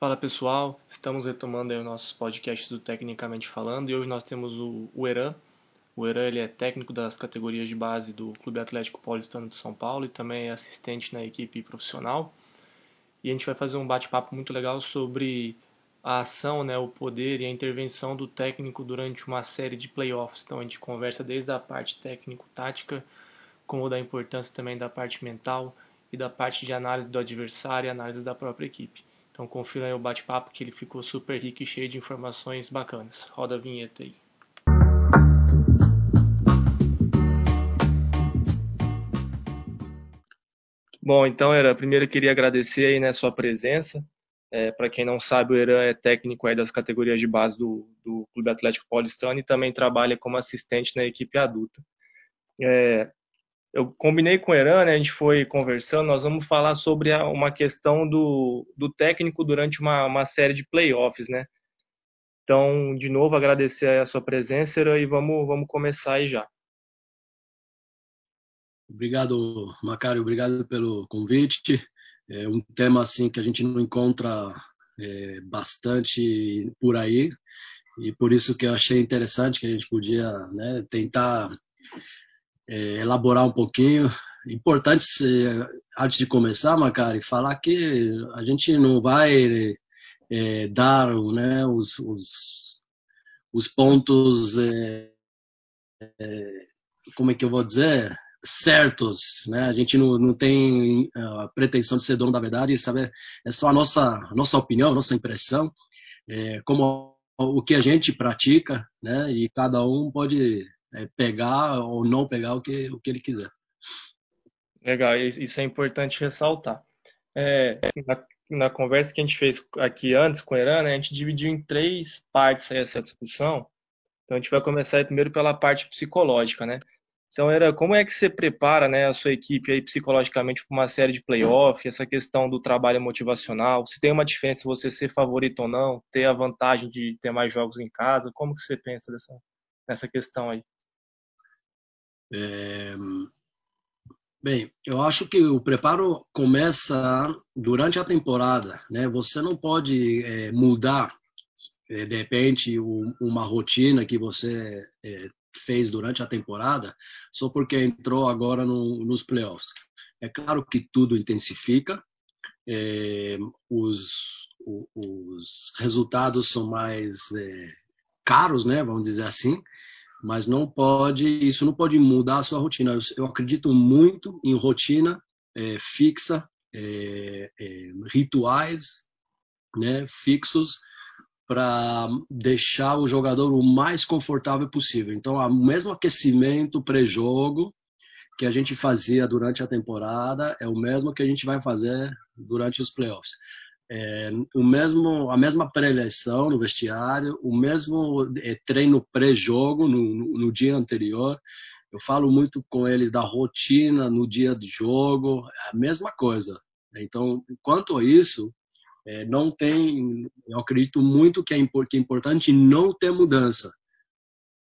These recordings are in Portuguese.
Fala pessoal, estamos retomando aí os nossos podcasts do Tecnicamente Falando e hoje nós temos o, o Eran. O Eran ele é técnico das categorias de base do Clube Atlético Paulistano de São Paulo e também é assistente na equipe profissional. E a gente vai fazer um bate-papo muito legal sobre a ação, né, o poder e a intervenção do técnico durante uma série de playoffs. Então a gente conversa desde a parte técnico-tática, como da importância também da parte mental e da parte de análise do adversário e análise da própria equipe. Então confira aí o bate-papo que ele ficou super rico e cheio de informações bacanas. Roda a vinheta aí. Bom, então, Era, primeiro eu queria agradecer aí, né, sua presença. É, Para quem não sabe, o Eran é técnico aí das categorias de base do, do Clube Atlético Paulistano e também trabalha como assistente na equipe adulta. É, eu combinei com o Eran, né, a gente foi conversando, nós vamos falar sobre uma questão do, do técnico durante uma, uma série de playoffs, né? Então, de novo, agradecer a sua presença Eran, e vamos, vamos começar aí já. Obrigado, Macário, obrigado pelo convite. É um tema assim que a gente não encontra é, bastante por aí e por isso que eu achei interessante que a gente podia né, tentar é, elaborar um pouquinho. Importante, antes de começar, Macari, falar que a gente não vai é, dar né, os, os, os pontos, é, é, como é que eu vou dizer, certos, né? A gente não, não tem a pretensão de ser dono da verdade, sabe? É só a nossa, nossa opinião, nossa impressão, é, como o que a gente pratica, né? E cada um pode é, pegar ou não pegar o que, o que ele quiser. Legal, isso é importante ressaltar. É, na, na, conversa que a gente fez aqui antes com o Eran, né, a gente dividiu em três partes essa discussão. Então a gente vai começar primeiro pela parte psicológica, né? Então era como é que você prepara, né, a sua equipe aí psicologicamente para uma série de playoff, essa questão do trabalho motivacional, se tem uma diferença você ser favorito ou não, ter a vantagem de ter mais jogos em casa, como que você pensa dessa nessa questão aí? É... Bem, eu acho que o preparo começa durante a temporada, né? Você não pode é, mudar é, de repente uma rotina que você é, fez durante a temporada só porque entrou agora no, nos playoffs. É claro que tudo intensifica, é, os, os resultados são mais é, caros, né? Vamos dizer assim mas não pode, isso não pode mudar a sua rotina. Eu, eu acredito muito em rotina é, fixa, é, é, rituais né, fixos para deixar o jogador o mais confortável possível. Então, o mesmo aquecimento pré-jogo que a gente fazia durante a temporada é o mesmo que a gente vai fazer durante os playoffs é, o mesmo, a mesma pré-eleição no vestiário, o mesmo é, treino pré-jogo no, no, no, dia anterior. Eu falo muito com eles da rotina no dia de jogo, a mesma coisa. Então, quanto a isso, é, não tem, eu acredito muito que é, que é importante não ter mudança,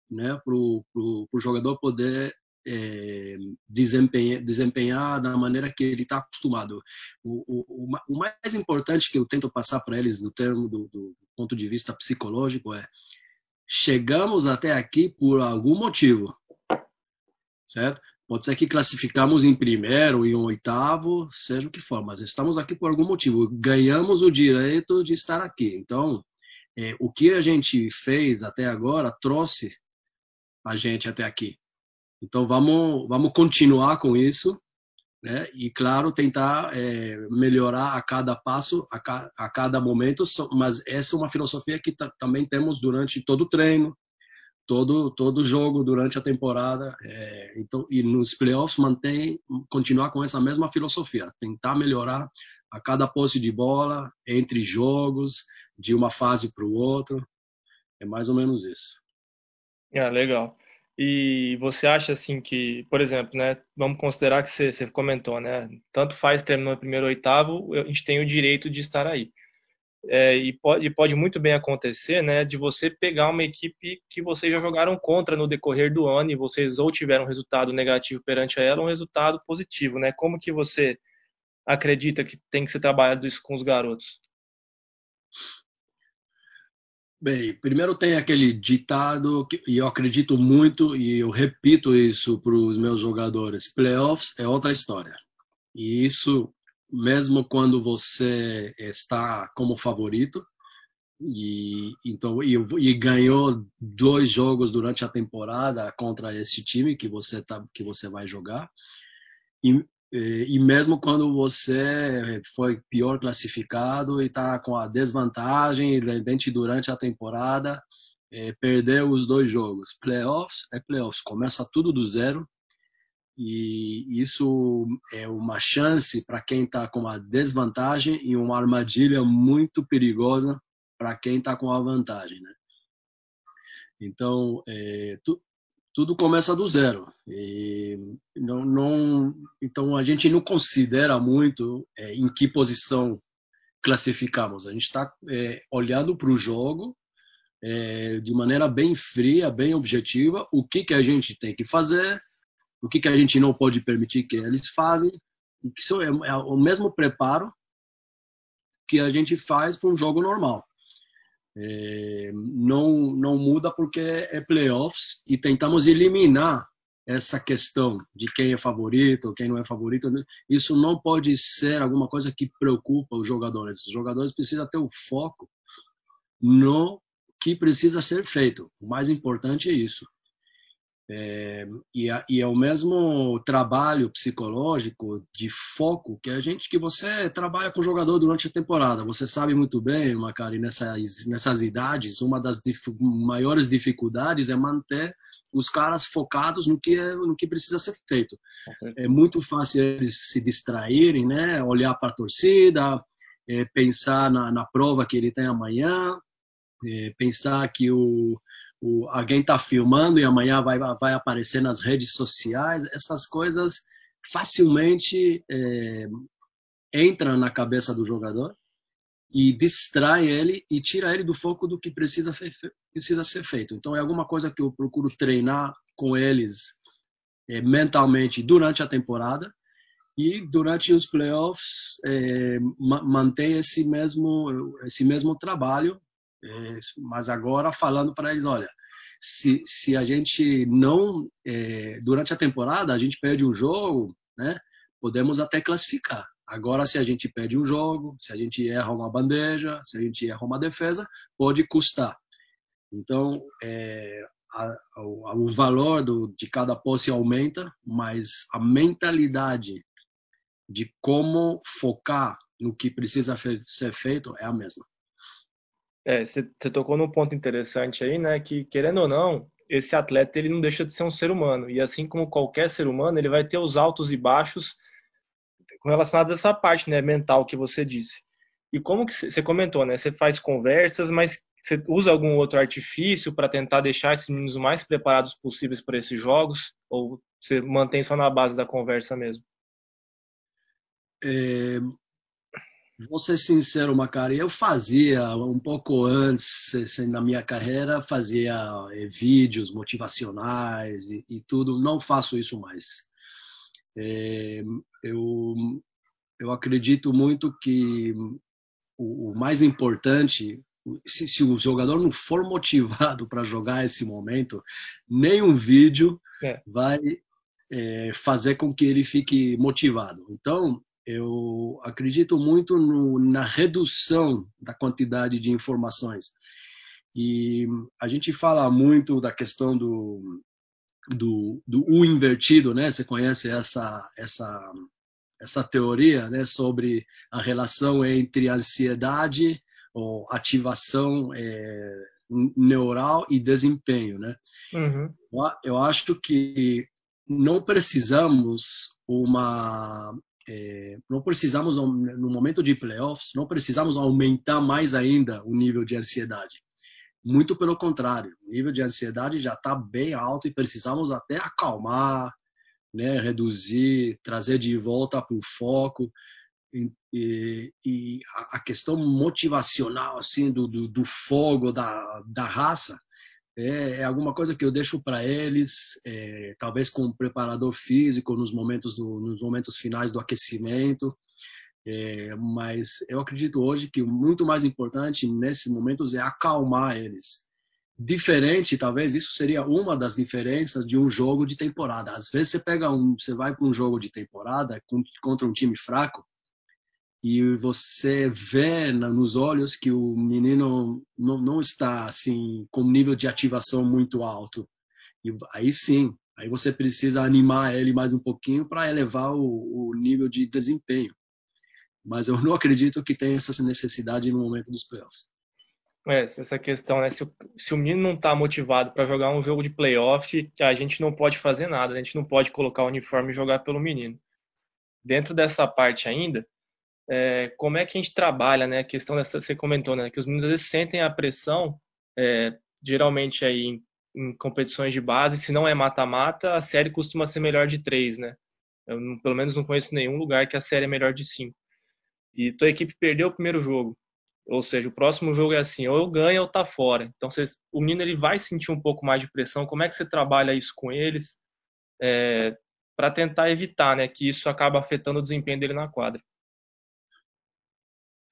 né, para o jogador poder é, desempenhar, desempenhar da maneira que ele está acostumado. O, o, o, mais importante que eu tento passar para eles no termo do, do, ponto de vista psicológico é chegamos até aqui por algum motivo, certo? Pode ser que classificamos em primeiro, em oitavo, seja o que for, mas estamos aqui por algum motivo. Ganhamos o direito de estar aqui. Então, é, o que a gente fez até agora trouxe a gente até aqui. Então vamos vamos continuar com isso, né? E claro tentar é, melhorar a cada passo, a, ca, a, cada momento. Mas essa é uma filosofia que também temos durante todo o treino, todo todo jogo durante a temporada. É, então e nos playoffs mantém continuar com essa mesma filosofia, tentar melhorar a cada posse de bola entre jogos, de uma fase para o outro. É mais ou menos isso. Ah, legal. E você acha assim que, por exemplo, né, vamos considerar que você, você comentou, né, tanto faz terminou em primeiro oitavo, a gente tem o direito de estar aí. É, e, pode, e pode muito bem acontecer, né, de você pegar uma equipe que vocês já jogaram contra no decorrer do ano e vocês ou tiveram um resultado negativo perante ela, ou um resultado positivo, né? Como que você acredita que tem que ser trabalhado isso com os garotos? Bem, primeiro tem aquele ditado que e eu acredito muito e eu repito isso para os meus jogadores: playoffs é outra história. E isso, mesmo quando você está como favorito, e então e, e, ganhou dois jogos durante a temporada contra esse time que você tá que você vai jogar e, e mesmo quando você foi pior classificado e está com a desvantagem de repente durante a temporada é, perdeu os dois jogos playoffs é playoffs começa tudo do zero e isso é uma chance para quem está com a desvantagem e uma armadilha muito perigosa para quem está com a vantagem, né? Então, é, tu, tudo começa do zero. E não, não, então, a gente não considera muito é, em que posição classificamos. A gente está é, olhando para o jogo é, de maneira bem fria, bem objetiva, o que, que a gente tem que fazer, o que, que a gente não pode permitir que eles isso é, é o mesmo preparo que a gente faz para um jogo normal. É, não, não muda porque é playoffs e tentamos eliminar essa questão de quem é favorito, quem não é favorito. Isso não pode ser alguma coisa que preocupa os jogadores. Os jogadores precisam ter o foco no que precisa ser feito. O mais importante é isso. É, e, a, e, é o mesmo trabalho psicológico de foco que a gente que você trabalha com o jogador durante a temporada. Você sabe muito bem, Macari, nessas, nessas idades, uma das dif maiores dificuldades é manter os caras focados no que é, no que precisa ser feito. É muito fácil eles se distraírem, né? Olhar para a torcida, é, pensar na, na prova que ele tem amanhã, é, pensar que o o, alguém está filmando e amanhã vai, vai aparecer nas redes sociais, essas coisas facilmente é, entram na cabeça do jogador e distrai ele e tira ele do foco do que precisa, precisa ser feito. Então é alguma coisa que eu procuro treinar com eles é, mentalmente durante a temporada e durante os playoffs é, manter esse mesmo esse mesmo trabalho é, mas agora falando para eles, olha, se, se a gente não, é, durante a temporada, a gente perde um jogo, né, podemos até classificar. Agora, se a gente perde um jogo, se a gente erra uma bandeja, se a gente erra uma defesa, pode custar. Então, é, a, a, o valor do, de cada posse aumenta, mas a mentalidade de como focar no que precisa ser feito é a mesma. É, você tocou num ponto interessante aí, né? Que querendo ou não, esse atleta ele não deixa de ser um ser humano e assim como qualquer ser humano, ele vai ter os altos e baixos relacionados a essa parte, né, mental que você disse. E como que você comentou, né? Você faz conversas, mas você usa algum outro artifício para tentar deixar esses meninos mais preparados possíveis para esses jogos? Ou você mantém só na base da conversa mesmo? É, Vou ser sincero, Macari, eu fazia um pouco antes, assim, na minha carreira, fazia é, vídeos motivacionais e, e, tudo. Não faço isso mais. É, eu, eu acredito muito que o, o mais importante, se, se, o jogador não for motivado para jogar esse momento, nenhum vídeo é. vai é, fazer com que ele fique motivado. Então, eu acredito muito no, na redução da quantidade de informações. E a gente fala muito da questão do, do, do U invertido, né? Você conhece essa, essa, essa teoria né? sobre a relação entre ansiedade ou ativação é, neural e desempenho, né? Uhum. Eu acho que não precisamos uma é, não precisamos, no momento de playoffs, não precisamos aumentar mais ainda o nível de ansiedade. Muito pelo contrário, o nível de ansiedade já está bem alto e precisamos até acalmar, né, reduzir, trazer de volta para o foco. E, e, a questão motivacional assim do, do, do fogo da, da raça é, é alguma coisa que eu deixo para eles, é, talvez com um preparador físico nos momentos, do, nos momentos finais do aquecimento. É, mas eu acredito hoje que o muito mais importante nesses momentos é acalmar eles. Diferente, talvez isso seria uma das diferenças de um jogo de temporada. Às vezes você pega um, você vai para um jogo de temporada contra um time fraco e você vê nos olhos que o menino não, não está assim com nível de ativação muito alto. E aí sim, aí você precisa animar ele mais um pouquinho para elevar o, o nível de desempenho mas eu não acredito que tenha essa necessidade no momento dos playoffs. É, essa questão, né? Se se o menino não está motivado para jogar um jogo de playoff, a gente não pode fazer nada, a gente não pode colocar o uniforme e jogar pelo menino. Dentro dessa parte ainda, é, como é que a gente trabalha, né? A questão dessa, você comentou, né? Que os meninos às vezes sentem a pressão, é, geralmente aí em, em, competições de base, se não é mata-mata, a série costuma ser melhor de três, né? Eu, pelo menos não conheço nenhum lugar que a série é melhor de cinco e tua equipe perdeu o primeiro jogo, ou seja, o próximo jogo é assim, ou eu ganho ou tá fora. Então o menino ele vai sentir um pouco mais de pressão. Como é que você trabalha isso com eles é, para tentar evitar, né, que isso acaba afetando o desempenho dele na quadra?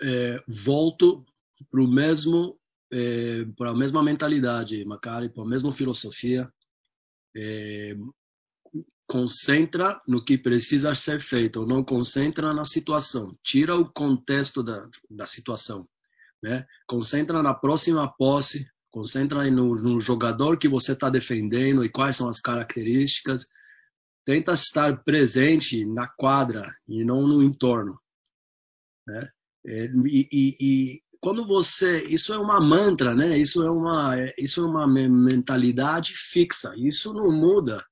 É, volto para o mesmo é, para a mesma mentalidade, Macari, para a mesma filosofia. É, concentra no que precisa ser feito, não concentra na situação, tira o contexto da, da situação, né? Concentra na próxima posse, concentra no, no jogador que você está defendendo e quais são as características. Tenta estar presente na quadra e não no entorno, né? É, e, e, quando você isso é uma mantra né isso é uma isso é uma mentalidade fixa isso não muda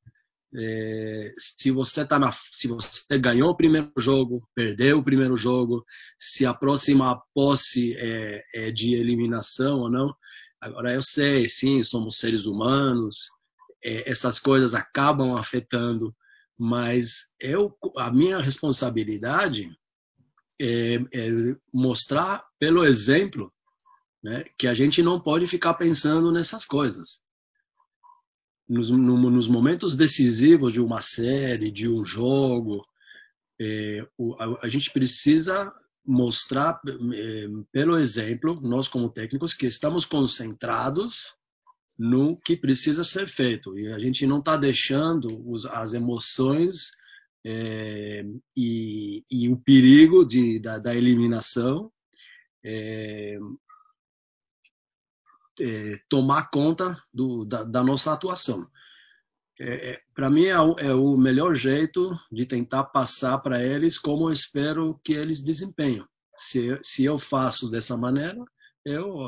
é, se você tá na, se você ganhou o primeiro jogo, perdeu o primeiro jogo, se a próxima posse é, é de eliminação ou não. Agora eu sei, sim, somos seres humanos, é, essas coisas acabam afetando, mas eu, a minha responsabilidade é, é mostrar pelo exemplo né, que a gente não pode ficar pensando nessas coisas nos, no, nos momentos decisivos de uma série, de um jogo, é, o, a, a, gente precisa mostrar, é, pelo exemplo, nós como técnicos, que estamos concentrados no que precisa ser feito. E a gente não está deixando os, as emoções é, e, e, o perigo de, da, da eliminação é, é, tomar conta do, da, da, nossa atuação. É, é para mim é o, é o, melhor jeito de tentar passar para eles como eu espero que eles desempenham. Se, se eu faço dessa maneira, eu,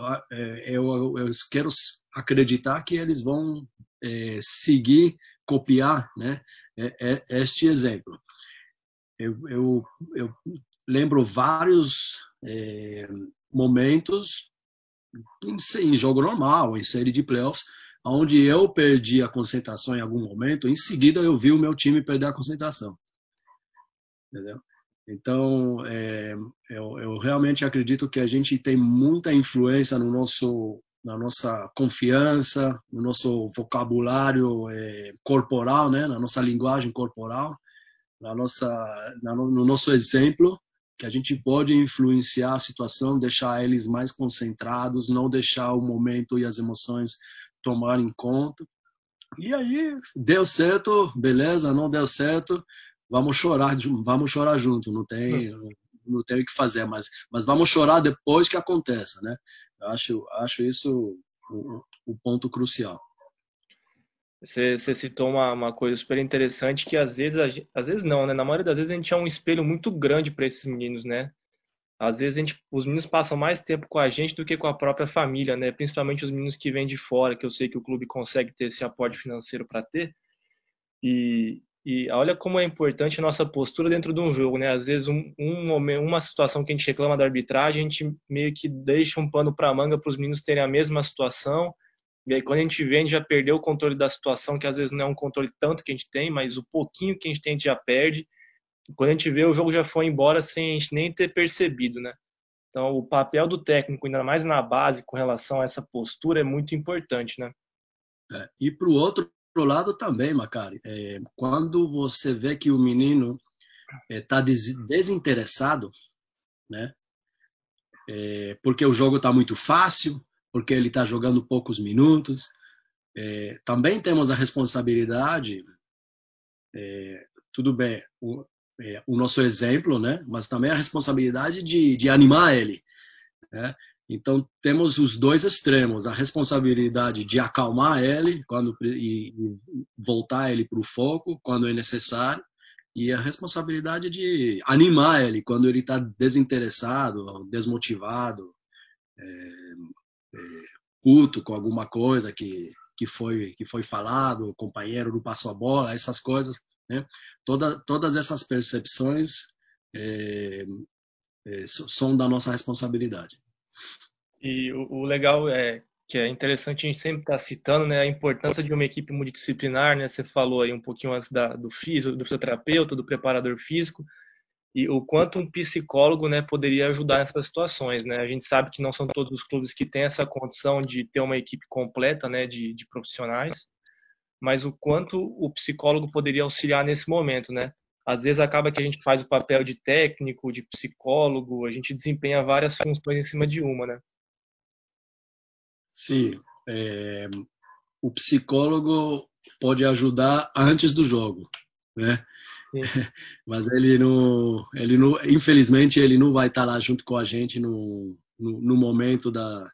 eu, eu quero acreditar que eles vão seguir, copiar né, este exemplo. Eu, eu, eu lembro vários momentos em, em jogo normal, em série de playoffs, onde eu perdi a concentração em algum momento, em seguida eu vi o meu time perder a concentração. Entendeu? Então, é, eu, eu, realmente acredito que a gente tem muita influência no nosso, na nossa confiança, no nosso vocabulário é, corporal, né? na nossa linguagem corporal, na nossa, na, no nosso exemplo, que a gente pode influenciar a situação, deixar eles mais concentrados, não deixar o momento e as emoções tomarem conta. E aí, deu certo, beleza, não deu certo, vamos chorar, vamos chorar junto, não tem, hum. Não tem o que fazer, mas, mas vamos chorar depois que aconteça, né? Eu acho, acho isso o, o ponto crucial. Você, você citou uma, uma, coisa super interessante que às vezes, às vezes não, né? Na maioria das vezes a gente é um espelho muito grande para esses meninos, né? Às vezes a gente, os meninos passam mais tempo com a gente do que com a própria família, né? Principalmente os meninos que vêm de fora, que eu sei que o clube consegue ter esse aporte financeiro para ter. E, e olha como é importante a nossa postura dentro de um jogo, né? Às vezes um, um, uma situação que a gente reclama da arbitragem, a gente meio que deixa um pano para a manga para os meninos terem a mesma situação e aí, quando a gente vê, a gente já perdeu o controle da situação, que às vezes não é um controle tanto que a gente tem, mas o pouquinho que a gente tem, a gente já perde. E quando a gente vê, o jogo já foi embora sem a gente nem ter percebido, né? Então, o papel do técnico, ainda mais na base, com relação a essa postura, é muito importante, né? É, e para o outro lado também, Macari, é, quando você vê que o menino está é, desinteressado, né? É, porque o jogo está muito fácil, porque ele está jogando poucos minutos. É, também temos a responsabilidade, é, tudo bem, o, é, o, nosso exemplo, né? Mas também a responsabilidade de, de animar ele. Né? Então temos os dois extremos: a responsabilidade de acalmar ele quando e, voltar ele para o foco quando é necessário, e a responsabilidade de animar ele quando ele está desinteressado, desmotivado, é, é, puto com alguma coisa que que foi que foi falado, o companheiro não passou a bola, essas coisas, né? Toda, todas essas percepções é, é, são da nossa responsabilidade. E o, o, legal é que é interessante a gente sempre estar tá citando né, a importância de uma equipe multidisciplinar, né? Você falou aí um pouquinho antes da, do físico, do fisioterapeuta, do preparador físico, e o quanto um psicólogo né, poderia ajudar nessas situações. Né? A gente sabe que não são todos os clubes que têm essa condição de ter uma equipe completa né, de, de profissionais, mas o quanto o psicólogo poderia auxiliar nesse momento. Né? Às vezes acaba que a gente faz o papel de técnico, de psicólogo, a gente desempenha várias funções em cima de uma. Né? Sim, é, o psicólogo pode ajudar antes do jogo. Né? Mas ele não, ele não, infelizmente ele não vai estar lá junto com a gente no, no, no momento da,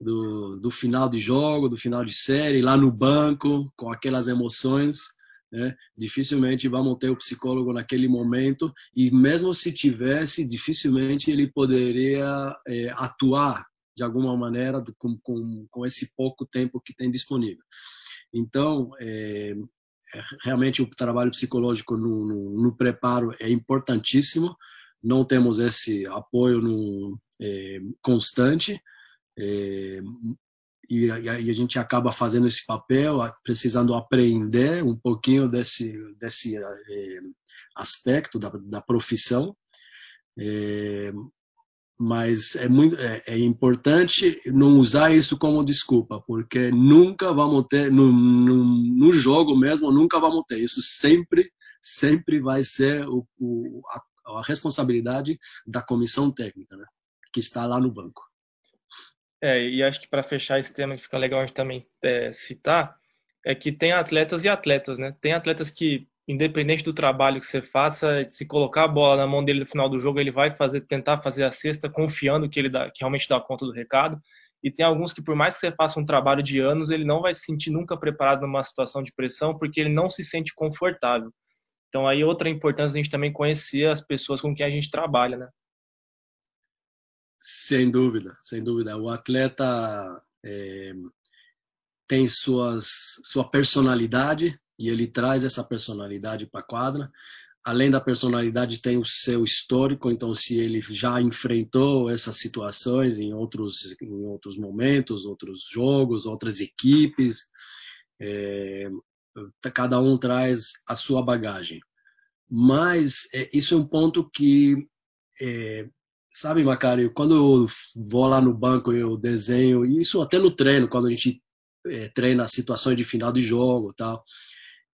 do, do, final de jogo, do final de série, lá no banco, com aquelas emoções. Né? Dificilmente vamos ter o psicólogo naquele momento e mesmo se tivesse, dificilmente ele poderia é, atuar de alguma maneira do, com, com, com, esse pouco tempo que tem disponível. Então, é, é, realmente o trabalho psicológico no, no, no, preparo é importantíssimo. Não temos esse apoio no, é, constante é, e, a, e, a, gente acaba fazendo esse papel, precisando aprender um pouquinho desse, desse é, aspecto da, da profissão. É, mas é muito é, é, importante não usar isso como desculpa, porque nunca vamos ter no, no, no, jogo mesmo, nunca vamos ter isso sempre sempre vai ser o, o, a, a, responsabilidade da comissão técnica, né, que está lá no banco. É, e acho que para fechar esse tema que fica legal a gente também é, citar é que tem atletas e atletas, né? Tem atletas que independente do trabalho que você faça, se colocar a bola na mão dele no final do jogo, ele vai fazer, tentar fazer a cesta, confiando que ele dá, que realmente dá conta do recado. E tem alguns que, por mais que você faça um trabalho de anos, ele não vai se sentir nunca preparado numa situação de pressão, porque ele não se sente confortável. Então, aí outra importância a gente também conhecer as pessoas com quem a gente trabalha, né? Sem dúvida, sem dúvida. O atleta é, tem suas, sua personalidade, e ele traz essa personalidade para a quadra. Além da personalidade, tem o seu histórico, então, se ele já enfrentou essas situações em outros, em outros momentos, outros jogos, outras equipes, é, cada um traz a sua bagagem. Mas é, isso é um ponto que, é, sabe, Macário, quando eu vou lá no banco, eu desenho, isso até no treino, quando a gente é, treina situações de final de jogo tal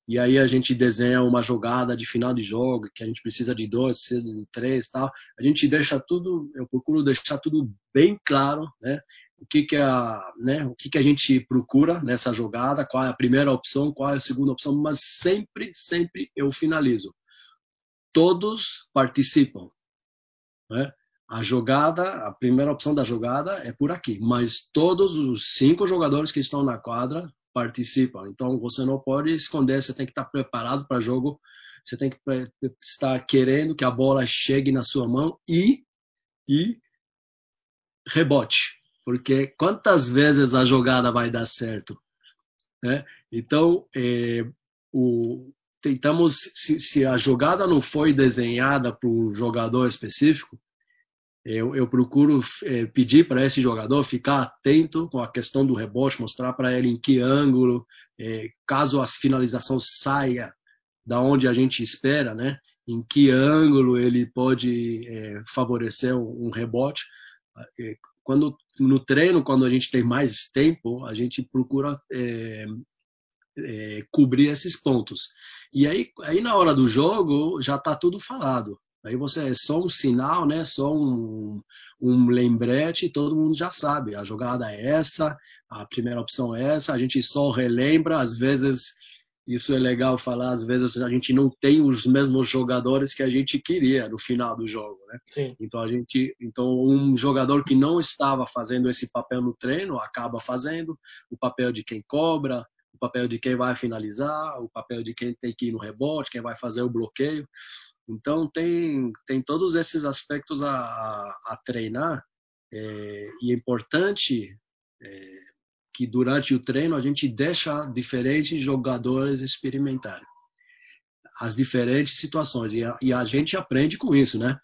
e aí a gente desenha uma jogada de final de jogo, que a gente precisa de dois, precisa de três tal. A gente deixa tudo, eu procuro deixar tudo bem claro, né? O que que, a, né, o que, que a gente procura nessa jogada, qual é a primeira opção, qual é a segunda opção, mas sempre, sempre eu finalizo. Todos participam. Né? A jogada, a primeira opção da jogada é por aqui, mas todos os cinco jogadores que estão na quadra participam. Então você não pode esconder, você tem que estar preparado para o jogo, você tem que estar querendo que a bola chegue na sua mão e e rebote, porque quantas vezes a jogada vai dar certo, né? Então é, o tentamos se, se a jogada não foi desenhada para um jogador específico, eu, eu procuro é, pedir para esse jogador ficar atento com a questão do rebote, mostrar para ele em que ângulo, é, caso a finalização saia da onde a gente espera, né? Em que ângulo ele pode é, favorecer um, um rebote. Quando no treino, quando a gente tem mais tempo, a gente procura cobrir esses pontos. E aí, aí na hora do jogo já está tudo falado. Aí você é só um sinal, né? Só um, um lembrete, todo mundo já sabe. A jogada é essa, a primeira opção é essa. A gente só relembra, às vezes isso é legal falar, às vezes a gente não tem os mesmos jogadores que a gente queria no final do jogo, né? Sim. Então a gente, então um jogador que não estava fazendo esse papel no treino acaba fazendo o papel de quem cobra, o papel de quem vai finalizar, o papel de quem tem que ir no rebote, quem vai fazer o bloqueio. Então tem tem todos esses aspectos a, a treinar é, e é importante é, que durante o treino a gente deixa diferentes jogadores experimentarem as diferentes situações e a, e a, gente aprende com isso, né?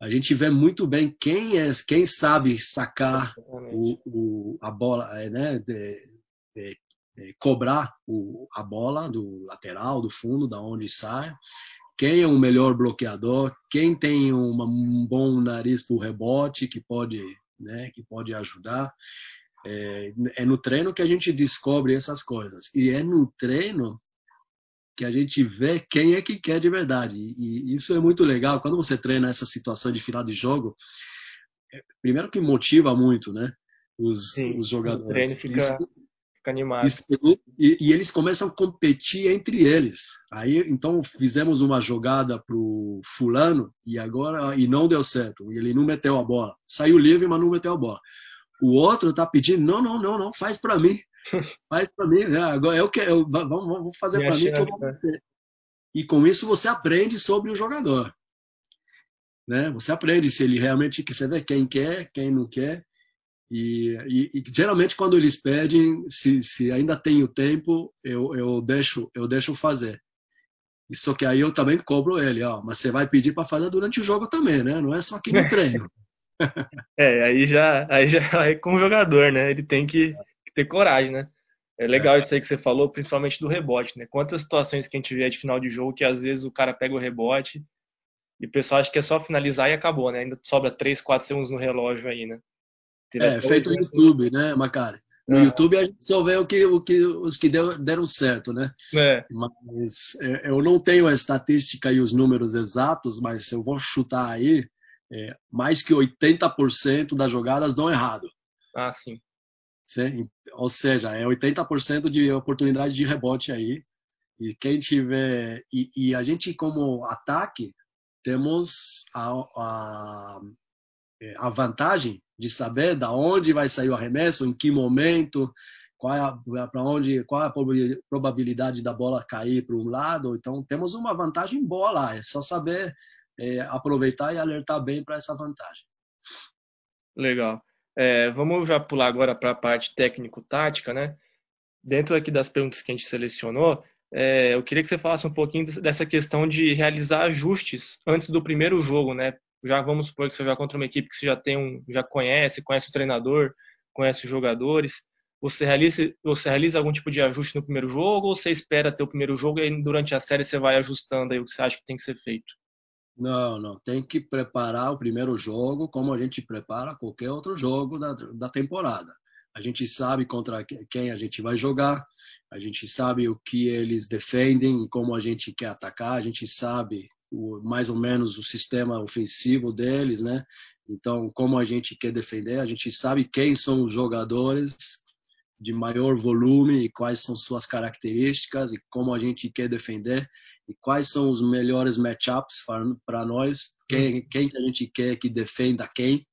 A gente vê muito bem quem é quem sabe sacar o, o, a bola, é, né? De, de, de, cobrar o, a bola do lateral, do fundo, da onde sai. Quem é o melhor bloqueador? Quem tem uma, um bom nariz para o rebote que pode, né? Que pode ajudar. É, é no treino que a gente descobre essas coisas. E é no treino que a gente vê quem é que quer de verdade. E isso é muito legal. Quando você treina essa situação de final de jogo, é, primeiro que motiva muito, né? Os, Sim, os jogadores. O treino fica, isso, fica animado. E, e, eles começam a competir entre eles. Aí, então, fizemos uma jogada pro fulano e agora e não deu certo. Ele não meteu a bola. Saiu livre, mas não meteu a bola. O outro está pedindo, não, não, não, não, faz para mim. Faz para mim, né? Agora eu quero, vamos, vamos fazer para mim que eu vou E com isso você aprende sobre o jogador. Né? Você aprende se ele realmente quer, você vê quem quer, quem não quer. E, e, e, geralmente quando eles pedem, se, se ainda tenho tempo, eu, eu deixo eu deixo fazer. Só que aí eu também cobro ele, ó, mas você vai pedir para fazer durante o jogo também, né? Não é só aqui no treino. É, aí já, aí já é com o jogador, né? Ele tem que, ter coragem, né? É legal isso aí que você falou, principalmente do rebote, né? Quantas situações que a gente vê de final de jogo que às vezes o cara pega o rebote e o pessoal acha que é só finalizar e acabou, né? Ainda sobra 3, 4 segundos no relógio aí, né? É, feito no YouTube, né, Macari? No uhum. YouTube a gente só vê o que, o que, os que deu, deram certo, né? É. Mas é, eu não tenho a estatística e os números exatos, mas eu vou chutar aí, é, mais que 80% das jogadas dão errado. Ah, sim. sim. Ou seja, é 80% de oportunidade de rebote aí. E quem tiver. E, e a gente, como ataque, temos a, a, a, vantagem de saber da onde vai sair o arremesso, em que momento, qual é para onde, qual é a probabilidade da bola cair para um lado. Então temos uma vantagem boa lá. É só saber é, aproveitar e alertar bem para essa vantagem. Legal. É, vamos já pular agora para a parte técnico-tática, né? Dentro aqui das perguntas que a gente selecionou, é, eu queria que você falasse um pouquinho dessa questão de realizar ajustes antes do primeiro jogo, né? Já vamos supor que você vai contra uma equipe que você já tem um, já conhece, conhece o treinador, conhece os jogadores. Você realiza, você realiza algum tipo de ajuste no primeiro jogo ou você espera ter o primeiro jogo e aí durante a série você vai ajustando aí o que você acha que tem que ser feito? Não, não. Tem que preparar o primeiro jogo como a gente prepara qualquer outro jogo da, da temporada. A gente sabe contra quem a gente vai jogar, a gente sabe o que eles defendem como a gente quer atacar, a gente sabe o, mais ou menos o sistema ofensivo deles, né? Então, como a gente quer defender, a gente sabe quem são os jogadores de maior volume e quais são suas características e como a gente quer defender e quais são os melhores matchups para nós, quem, uhum. quem que a gente quer que defenda quem.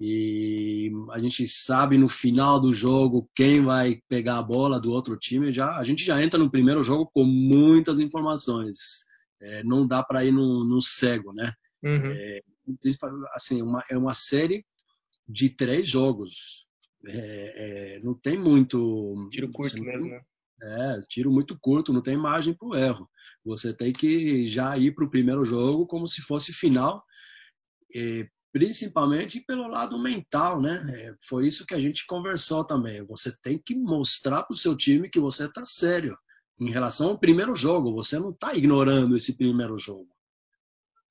E a gente sabe no final do jogo quem vai pegar a bola do outro time. Já a gente já entra no primeiro jogo com muitas informações. É, não dá para ir no, no, cego, né? Uhum. É, assim, uma, é uma série de três jogos. É, é não tem muito. Tiro curto mesmo, né? É, tiro muito curto, não tem margem para o erro. Você tem que já ir para o primeiro jogo como se fosse final, principalmente pelo lado mental, né? É, foi isso que a gente conversou também. Você tem que mostrar para o seu time que você está sério em relação ao primeiro jogo. Você não está ignorando esse primeiro jogo.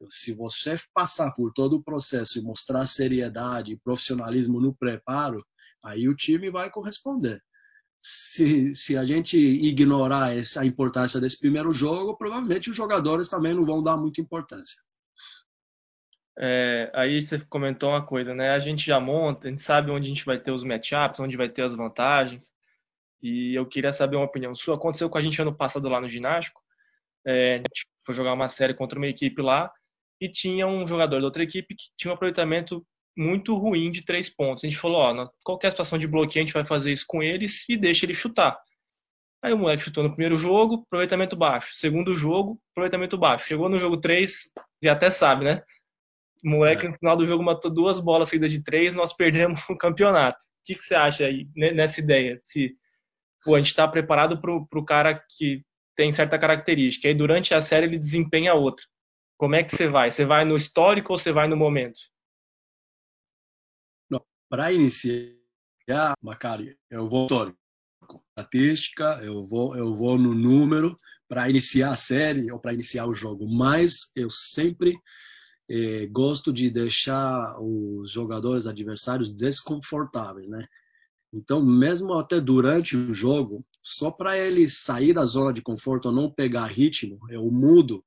Se você passar por todo o processo e mostrar seriedade e profissionalismo no preparo, aí o time vai corresponder se, se a gente ignorar essa importância desse primeiro jogo, provavelmente os jogadores também não vão dar muita importância. É, aí você comentou uma coisa, né? A gente já monta, a gente sabe onde a gente vai ter os matchups, onde vai ter as vantagens. E eu queria saber uma opinião sua. Aconteceu com a gente ano passado lá no ginástico. É, a gente foi jogar uma série contra uma equipe lá e tinha um jogador da outra equipe que tinha um aproveitamento muito ruim de três pontos. A gente falou, ó, qualquer situação de bloqueio a gente vai fazer isso com eles e deixa ele chutar. Aí o moleque chutou no primeiro jogo, aproveitamento baixo. Segundo jogo, aproveitamento baixo. Chegou no jogo 3, já até sabe, né? O moleque é. no final do jogo matou duas bolas seguidas de três, nós perdemos o campeonato. O que, que você acha aí nessa ideia? Se pô, a gente está preparado para o cara que tem certa característica, e durante a série ele desempenha outra. Como é que você vai? Você vai no histórico ou você vai no momento? Para iniciar, Macari, eu vou histórico. Estatística, eu vou, eu vou no número para iniciar a série ou para iniciar o jogo. Mas eu sempre eh, gosto de deixar os jogadores adversários desconfortáveis, né? Então, mesmo até durante o jogo, só para ele sair da zona de conforto ou não pegar ritmo, eu mudo,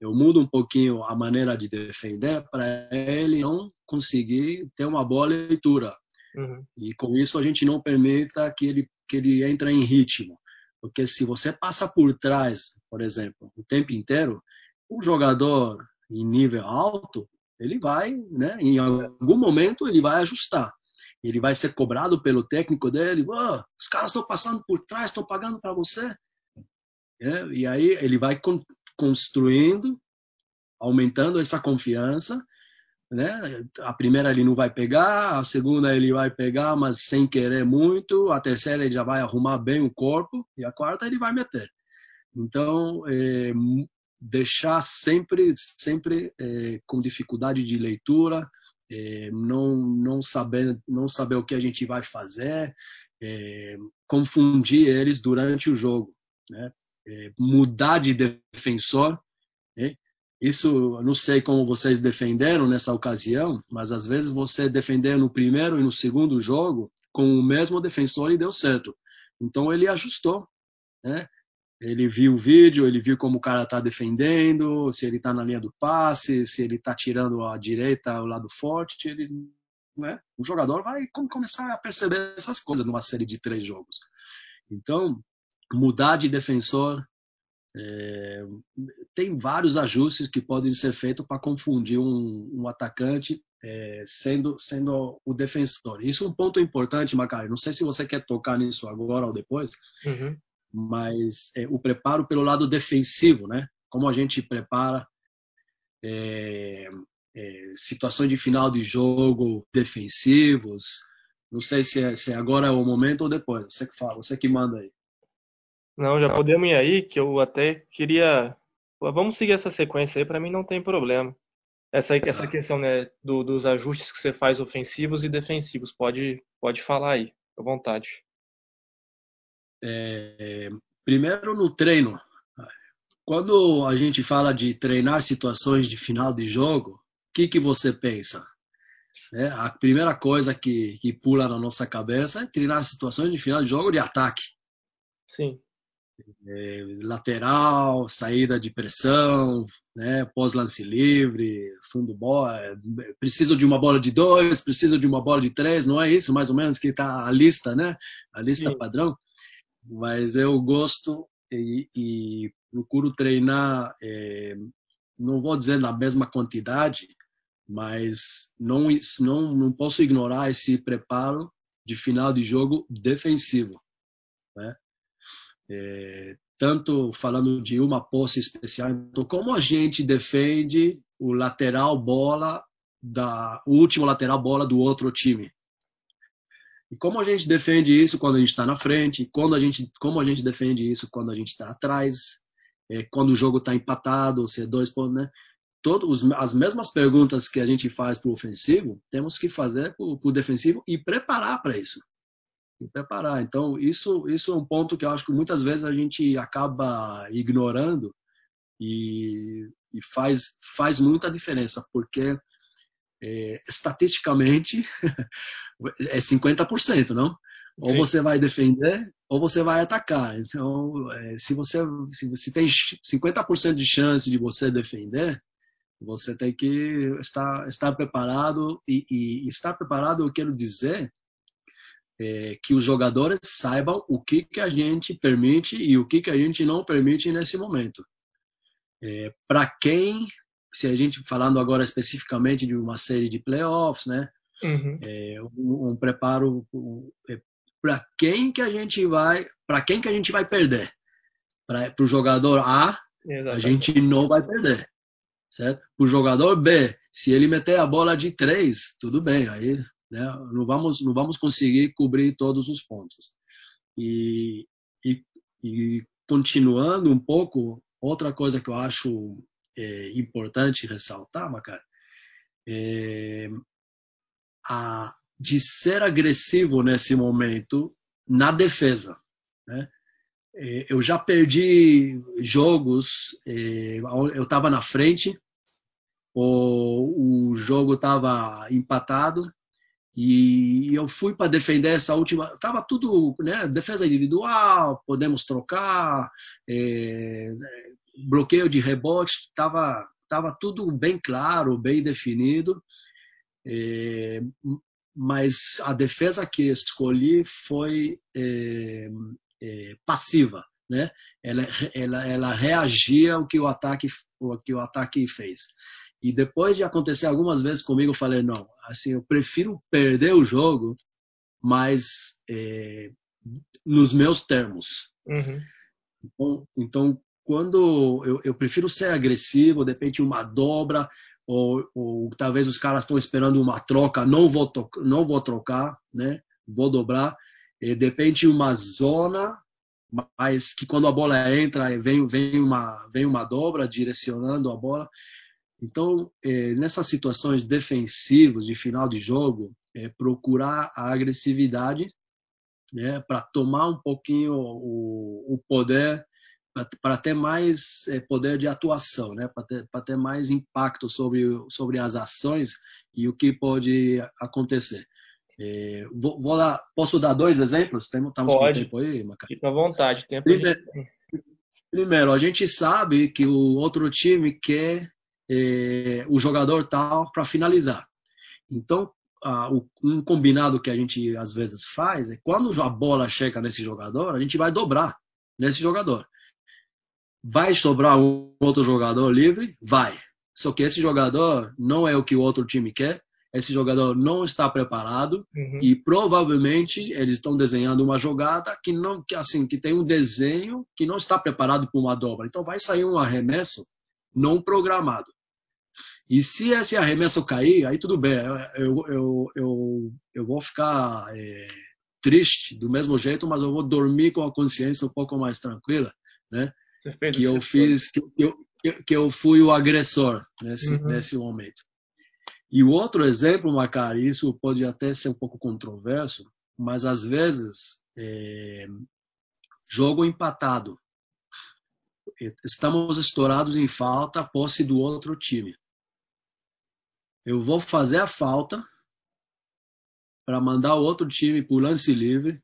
eu mudo um pouquinho a maneira de defender para ele não conseguir ter uma boa leitura. Uhum. E com isso a gente não permita que ele que ele entre em ritmo, porque se você passa por trás, por exemplo, o tempo inteiro, um jogador em nível alto, ele vai, né, em algum momento ele vai ajustar ele vai ser cobrado pelo técnico dele. Oh, os caras estão passando por trás, estão pagando para você. É, e aí ele vai con construindo, aumentando essa confiança. Né? A primeira ele não vai pegar, a segunda ele vai pegar, mas sem querer muito. A terceira ele já vai arrumar bem o corpo e a quarta ele vai meter. Então, é, deixar sempre, sempre é, com dificuldade de leitura, é, não, não, saber, não saber o que a gente vai fazer, é, confundir eles durante o jogo, né? é, mudar de defensor. Né? Isso, não sei como vocês defenderam nessa ocasião, mas às vezes você defender no primeiro e no segundo jogo com o mesmo defensor e deu certo. Então ele ajustou. Né? Ele viu o vídeo, ele viu como o cara está defendendo, se ele está na linha do passe, se ele está tirando a direita, o lado forte. Ele, né? O jogador vai começar a perceber essas coisas numa série de três jogos. Então, mudar de defensor é, tem vários ajustes que podem ser feitos para confundir um, um atacante é, sendo, sendo o defensor. Isso é um ponto importante, Macari. Não sei se você quer tocar nisso agora ou depois, uhum mas é, o preparo pelo lado defensivo, né? Como a gente prepara é, é, situações de final de jogo defensivos. Não sei se, é, se agora é o momento ou depois. Você que fala, você que manda aí. Não, já podemos ir aí, que eu até queria. Vamos seguir essa sequência aí, para mim não tem problema. Essa, essa questão né, do, dos ajustes que você faz ofensivos e defensivos. Pode, pode falar aí, à vontade. É, primeiro no treino. Quando a gente fala de treinar situações de final de jogo, o que, que você pensa? É, a primeira coisa que, que pula na nossa cabeça é treinar situações de final de jogo de ataque. Sim. É, lateral, saída de pressão, né, pós-lance livre, fundo bola. É, preciso de uma bola de dois, preciso de uma bola de três, não é isso mais ou menos que está a lista, né? A lista Sim. padrão mas eu gosto e, e procuro treinar, é, não vou dizer na mesma quantidade, mas não, não, não posso ignorar esse preparo de final de jogo defensivo. Né? É, tanto falando de uma posse especial, então como a gente defende o lateral bola da o último lateral bola do outro time. E como a gente defende isso quando a gente está na frente, quando a gente, como a gente defende isso quando a gente está atrás, é, quando o jogo está empatado, se é dois pontos, né? Todos, as mesmas perguntas que a gente faz para o ofensivo, temos que fazer para o defensivo e preparar para isso. E preparar. Então, isso, isso é um ponto que eu acho que muitas vezes a gente acaba ignorando e, e faz, faz muita diferença, porque é, estatisticamente é 50%, não? Ou Sim. você vai defender ou você vai atacar. Então, é, se você se você tem 50% de chance de você defender, Você tem que estar, estar preparado e, e estar preparado, eu quero dizer, é, que os jogadores saibam o que, que a gente permite e o que, que a gente não permite nesse momento. É, Para quem, se a gente falando agora especificamente de uma série de playoffs, né? Uhum. É, um, um, preparo um, é, para quem que a gente vai, para quem que a gente vai perder? Para o jogador A, Exatamente. a gente não vai perder, certo? Para o jogador B, se ele meter a bola de três, tudo bem, aí né? Não vamos não vamos conseguir cobrir todos os pontos. E, e, e continuando um pouco, outra coisa que eu acho é, importante ressaltar, Macar, é a, de ser agressivo nesse momento na defesa. Né? É, eu já perdi jogos, é, eu estava na frente, o, jogo estava empatado e eu fui para defender essa última. Tava tudo, né? Defesa individual, podemos trocar, é, bloqueio de rebote, tava, tava tudo bem claro, bem definido. É, mas a defesa que escolhi foi é, é, passiva, né? Ela, ela, ela reagia ao que o ataque, o que o ataque fez. E depois de acontecer algumas vezes comigo, eu falei, não, assim, eu prefiro perder o jogo, mas é, nos meus termos. Uhum. Então, então, quando eu, eu, prefiro ser agressivo, de repente uma dobra, ou, ou talvez os caras estão esperando uma troca, não vou, não vou trocar, né? vou dobrar. E, de repente uma zona, mas que quando a bola entra, vem, vem, uma, vem uma dobra direcionando a bola. Então, é, nessas situações defensivas de final de jogo, é, procurar a agressividade né, para tomar um pouquinho o, o poder, para ter mais é, poder de atuação, né, para ter, ter mais impacto sobre, sobre as ações e o que pode acontecer. É, vou, vou dar, posso dar dois exemplos? Estamos com tempo aí, Maca? Fica à vontade. Tempo primeiro, primeiro, a gente sabe que o outro time quer é, o jogador tal para finalizar. Então, um combinado que a gente às vezes faz é quando a bola chega nesse jogador, a gente vai dobrar nesse jogador. Vai sobrar um outro jogador livre? Vai. Só que esse jogador não é o que o outro time quer. Esse jogador não está preparado uhum. e provavelmente eles estão desenhando uma jogada que não, que assim, que tem um desenho que não está preparado para uma dobra. Então vai sair um arremesso não programado. E se esse arremesso cair, aí tudo bem, eu, eu, eu, eu vou ficar é, triste do mesmo jeito, mas eu vou dormir com a consciência um pouco mais tranquila, né? Que eu fiz, que, que, eu, que eu fui o agressor nesse, uhum. nesse momento. E o outro exemplo, Macari, isso pode até ser um pouco controverso, mas às vezes é, jogo empatado. Estamos estourados em falta, posse do outro time eu vou fazer a falta para mandar o outro time para o lance livre,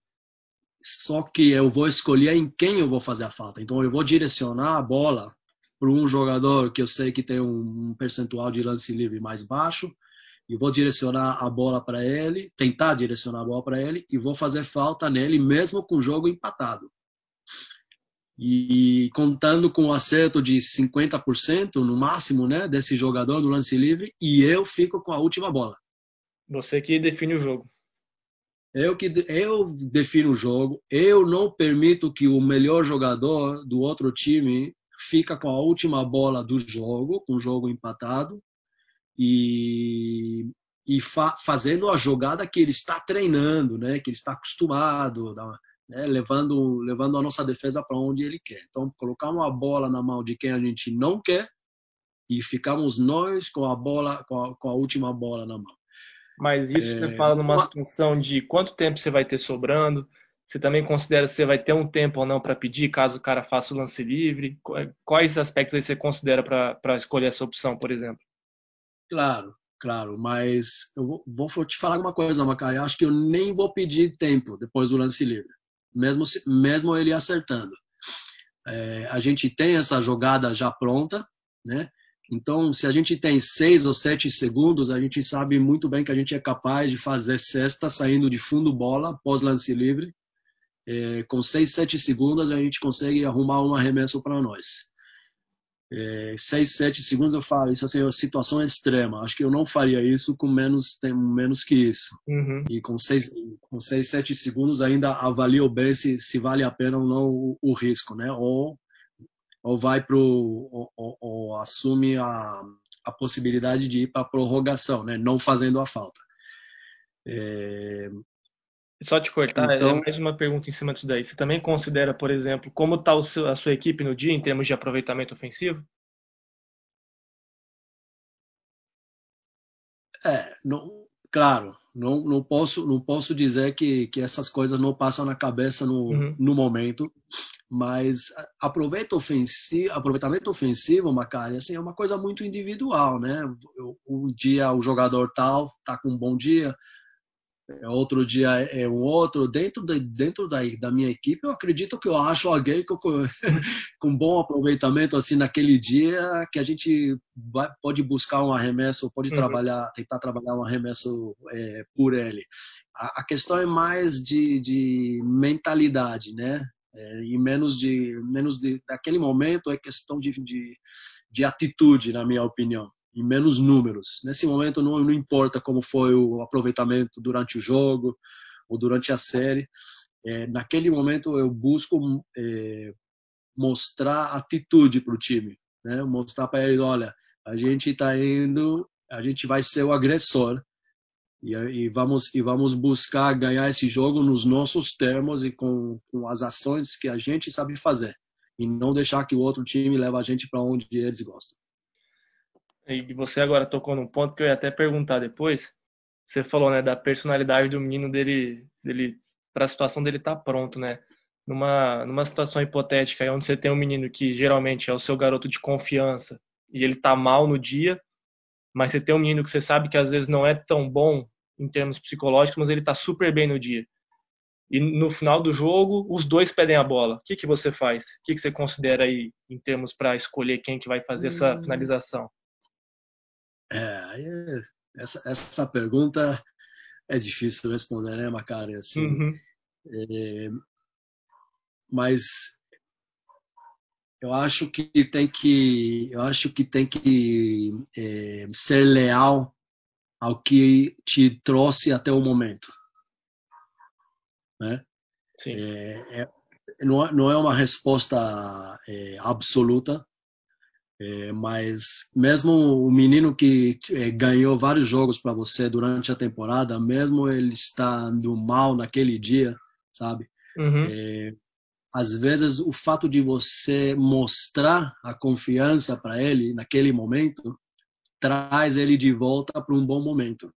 só que eu vou escolher em quem eu vou fazer a falta. Então eu vou direcionar a bola para um jogador que eu sei que tem um percentual de lance livre mais baixo, e vou direcionar a bola para ele, tentar direcionar a bola para ele, e vou fazer falta nele mesmo com o jogo empatado e contando com o acerto de 50% no máximo, né, desse jogador no lance livre, e eu fico com a última bola. Você que define o jogo. Eu que eu defino o jogo, eu não permito que o melhor jogador do outro time fica com a última bola do jogo, com o jogo empatado e, e fa fazendo a jogada que ele está treinando, né, que ele está acostumado, né, levando, levando a nossa defesa para onde ele quer. Então, colocar uma bola na mão de quem a gente não quer e ficamos nós com a bola, com a, com a última bola na mão. Mas isso é, você fala numa uma... situação de quanto tempo você vai ter sobrando. Você também considera se você vai ter um tempo ou não para pedir, caso o cara faça o lance livre? Quais aspectos aí você considera para escolher essa opção, por exemplo? Claro, claro. Mas eu vou, vou te falar uma coisa, Macari. Acho que eu nem vou pedir tempo depois do lance livre mesmo, mesmo ele acertando. É, a gente tem essa jogada já pronta, né? Então, se a gente tem seis ou sete segundos, a gente sabe muito bem que a gente é capaz de fazer cesta saindo de fundo bola, pós lance livre. É, com seis, sete segundos, a gente consegue arrumar um arremesso para nós. É, seis, sete segundos eu falo, isso assim, é uma situação extrema. Acho que eu não faria isso com menos, tem, menos que isso. Uhum. E com seis, com seis, sete segundos ainda avalio bem se, se vale a pena ou não o, o risco, né? Ou ou vai pro ou, ou, ou assume a, a possibilidade de ir para prorrogação, né? Não fazendo a falta. É... Só te cortar, é então, mais uma pergunta em cima disso daí. Você também considera, por exemplo, como está a sua equipe no dia em termos de aproveitamento ofensivo? É, não, claro, não, não posso não posso dizer que, que essas coisas não passam na cabeça no, uhum. no momento, mas aproveita ofensivo, aproveitamento ofensivo, Macari, assim, é uma coisa muito individual, né? Um dia o jogador tal tá com um bom dia, outro dia é um outro. Dentro, de, dentro da, da minha equipe, eu acredito que eu acho alguém com, com bom aproveitamento assim naquele dia que a gente vai, pode buscar um arremesso, pode uhum. trabalhar, tentar trabalhar um arremesso é, por ele. A, a, questão é mais de, de mentalidade, né? É, e menos de menos de daquele momento é questão de, de, de atitude, na minha opinião em menos números. Nesse momento não, não importa como foi o aproveitamento durante o jogo ou durante a série. É, naquele momento eu busco é, mostrar atitude para o time, né? mostrar para ele, olha, a gente está indo, a gente vai ser o agressor e, e, vamos e vamos buscar ganhar esse jogo nos nossos termos e com, com as ações que a gente sabe fazer e não deixar que o outro time leve a gente para onde eles gostam. E você agora tocou num ponto que eu ia até perguntar depois. Você falou, né, da personalidade do menino dele, dele para a situação dele estar tá pronto, né? Numa, numa situação hipotética aí, onde você tem um menino que geralmente é o seu garoto de confiança e ele tá mal no dia, mas você tem um menino que você sabe que às vezes não é tão bom em termos psicológicos, mas ele tá super bem no dia. E no final do jogo, os dois pedem a bola. O que, que você faz? O que, que você considera aí em termos para escolher quem que vai fazer essa hum. finalização? É, essa, essa pergunta é difícil de responder, né, Macari? Assim, uhum. é, mas eu acho que tem que, eu acho que tem que é, ser leal ao que te trouxe até o momento, né? Sim. É, é, não, é, não é uma resposta é, absoluta, é, mas mesmo o menino que é, ganhou vários jogos para você durante a temporada, mesmo ele estando mal naquele dia, sabe? Uhum. É, às vezes o fato de você mostrar a confiança para ele naquele momento traz ele de volta para um bom momento.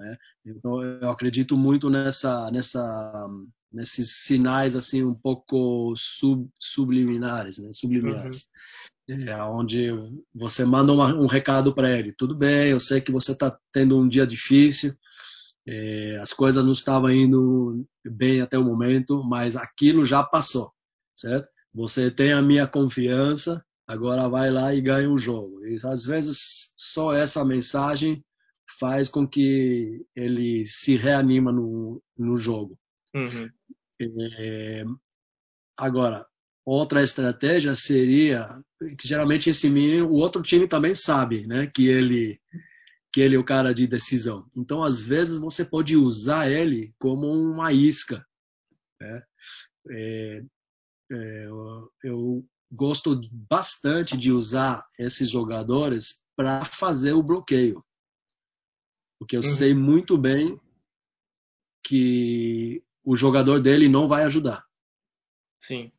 Né? Então eu acredito muito nessa, nessa, nesses sinais assim um pouco sub, subliminares, né? subliminares. Uhum é, onde você manda uma, um recado para ele. Tudo bem, eu sei que você está tendo um dia difícil, é, as coisas não estavam indo bem até o momento, mas aquilo já passou, certo? Você tem a minha confiança, agora vai lá e ganha o um jogo. E às vezes só essa mensagem faz com que ele se reanima no, no jogo. Uhum. É, agora, Outra estratégia seria que geralmente esse menino, o outro time também sabe, né, que ele que ele é o cara de decisão. Então, às vezes você pode usar ele como uma isca. Né? É, é, eu, eu gosto bastante de usar esses jogadores para fazer o bloqueio, porque eu uhum. sei muito bem que o jogador dele não vai ajudar. Sim.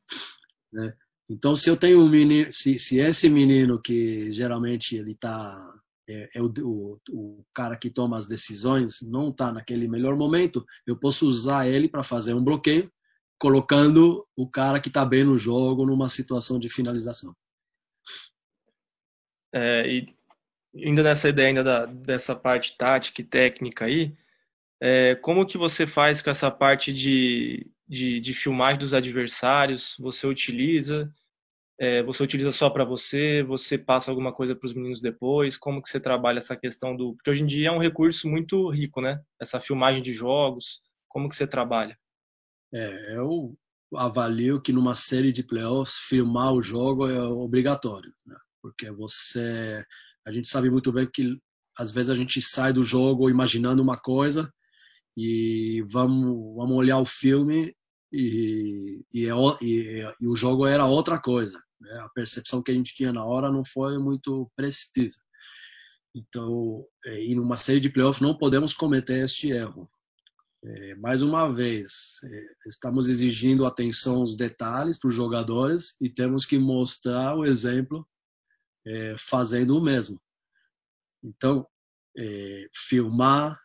Né? Então, se eu tenho um menino, se, se esse menino que geralmente ele está é, é o, o, o, cara que toma as decisões, não está naquele melhor momento, eu posso usar ele para fazer um bloqueio, colocando o cara que está bem no jogo numa situação de finalização. É, e indo nessa ideia ainda da, dessa parte tática e técnica aí, é, como que você faz com essa parte de de, de filmagem dos adversários você utiliza? É, você utiliza só para você? Você passa alguma coisa para os meninos depois? Como que você trabalha essa questão do... Porque hoje em dia é um recurso muito rico, né? Essa filmagem de jogos. Como que você trabalha? É, eu avalio que numa série de playoffs filmar o jogo é obrigatório, né? porque você, a gente sabe muito bem que às vezes a gente sai do jogo imaginando uma coisa e vamos, vamos olhar o filme e, e, é e, e o jogo era outra coisa. Né? A percepção que a gente tinha na hora não foi muito precisa. Então, é, em uma série de playoffs não podemos cometer este erro. É, mais uma vez, é, estamos exigindo atenção aos detalhes para os jogadores e temos que mostrar o exemplo é, fazendo o mesmo. Então, é, filmar,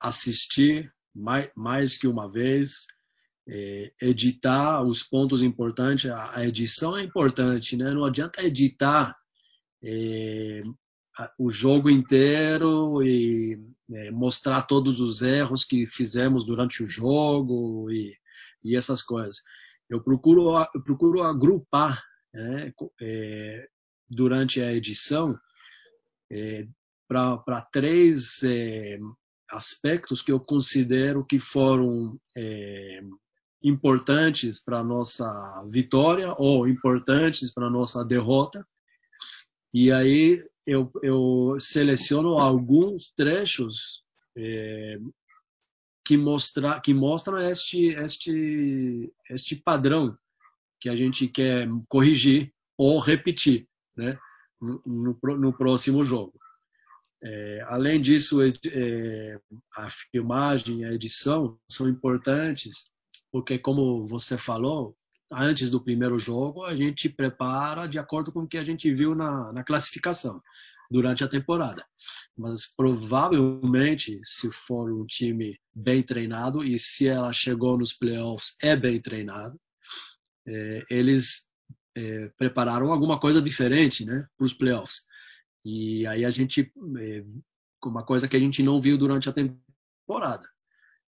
assistir mais, mais que uma vez, é, editar os pontos importantes. A, a, edição é importante, né? Não adianta editar o jogo inteiro e é, mostrar todos os erros que fizemos durante o jogo e, e essas coisas. Eu procuro, eu procuro agrupar né, é, durante a edição é, para três é, aspectos que eu considero que foram é, importantes para nossa vitória ou importantes para nossa derrota. E aí eu, eu seleciono alguns trechos é, que, mostra, que mostram este, este, este padrão que a gente quer corrigir ou repetir né, no, no, no próximo jogo. É, além disso, é, a filmagem, a edição são importantes, porque, como você falou, antes do primeiro jogo, a gente prepara de acordo com o que a gente viu na, na classificação durante a temporada. Mas provavelmente, se for um time bem treinado e se ela chegou nos playoffs é bem treinado, é, eles é, prepararam alguma coisa diferente, né, para os playoffs. E aí a gente, é, uma coisa que a gente não viu durante a temporada.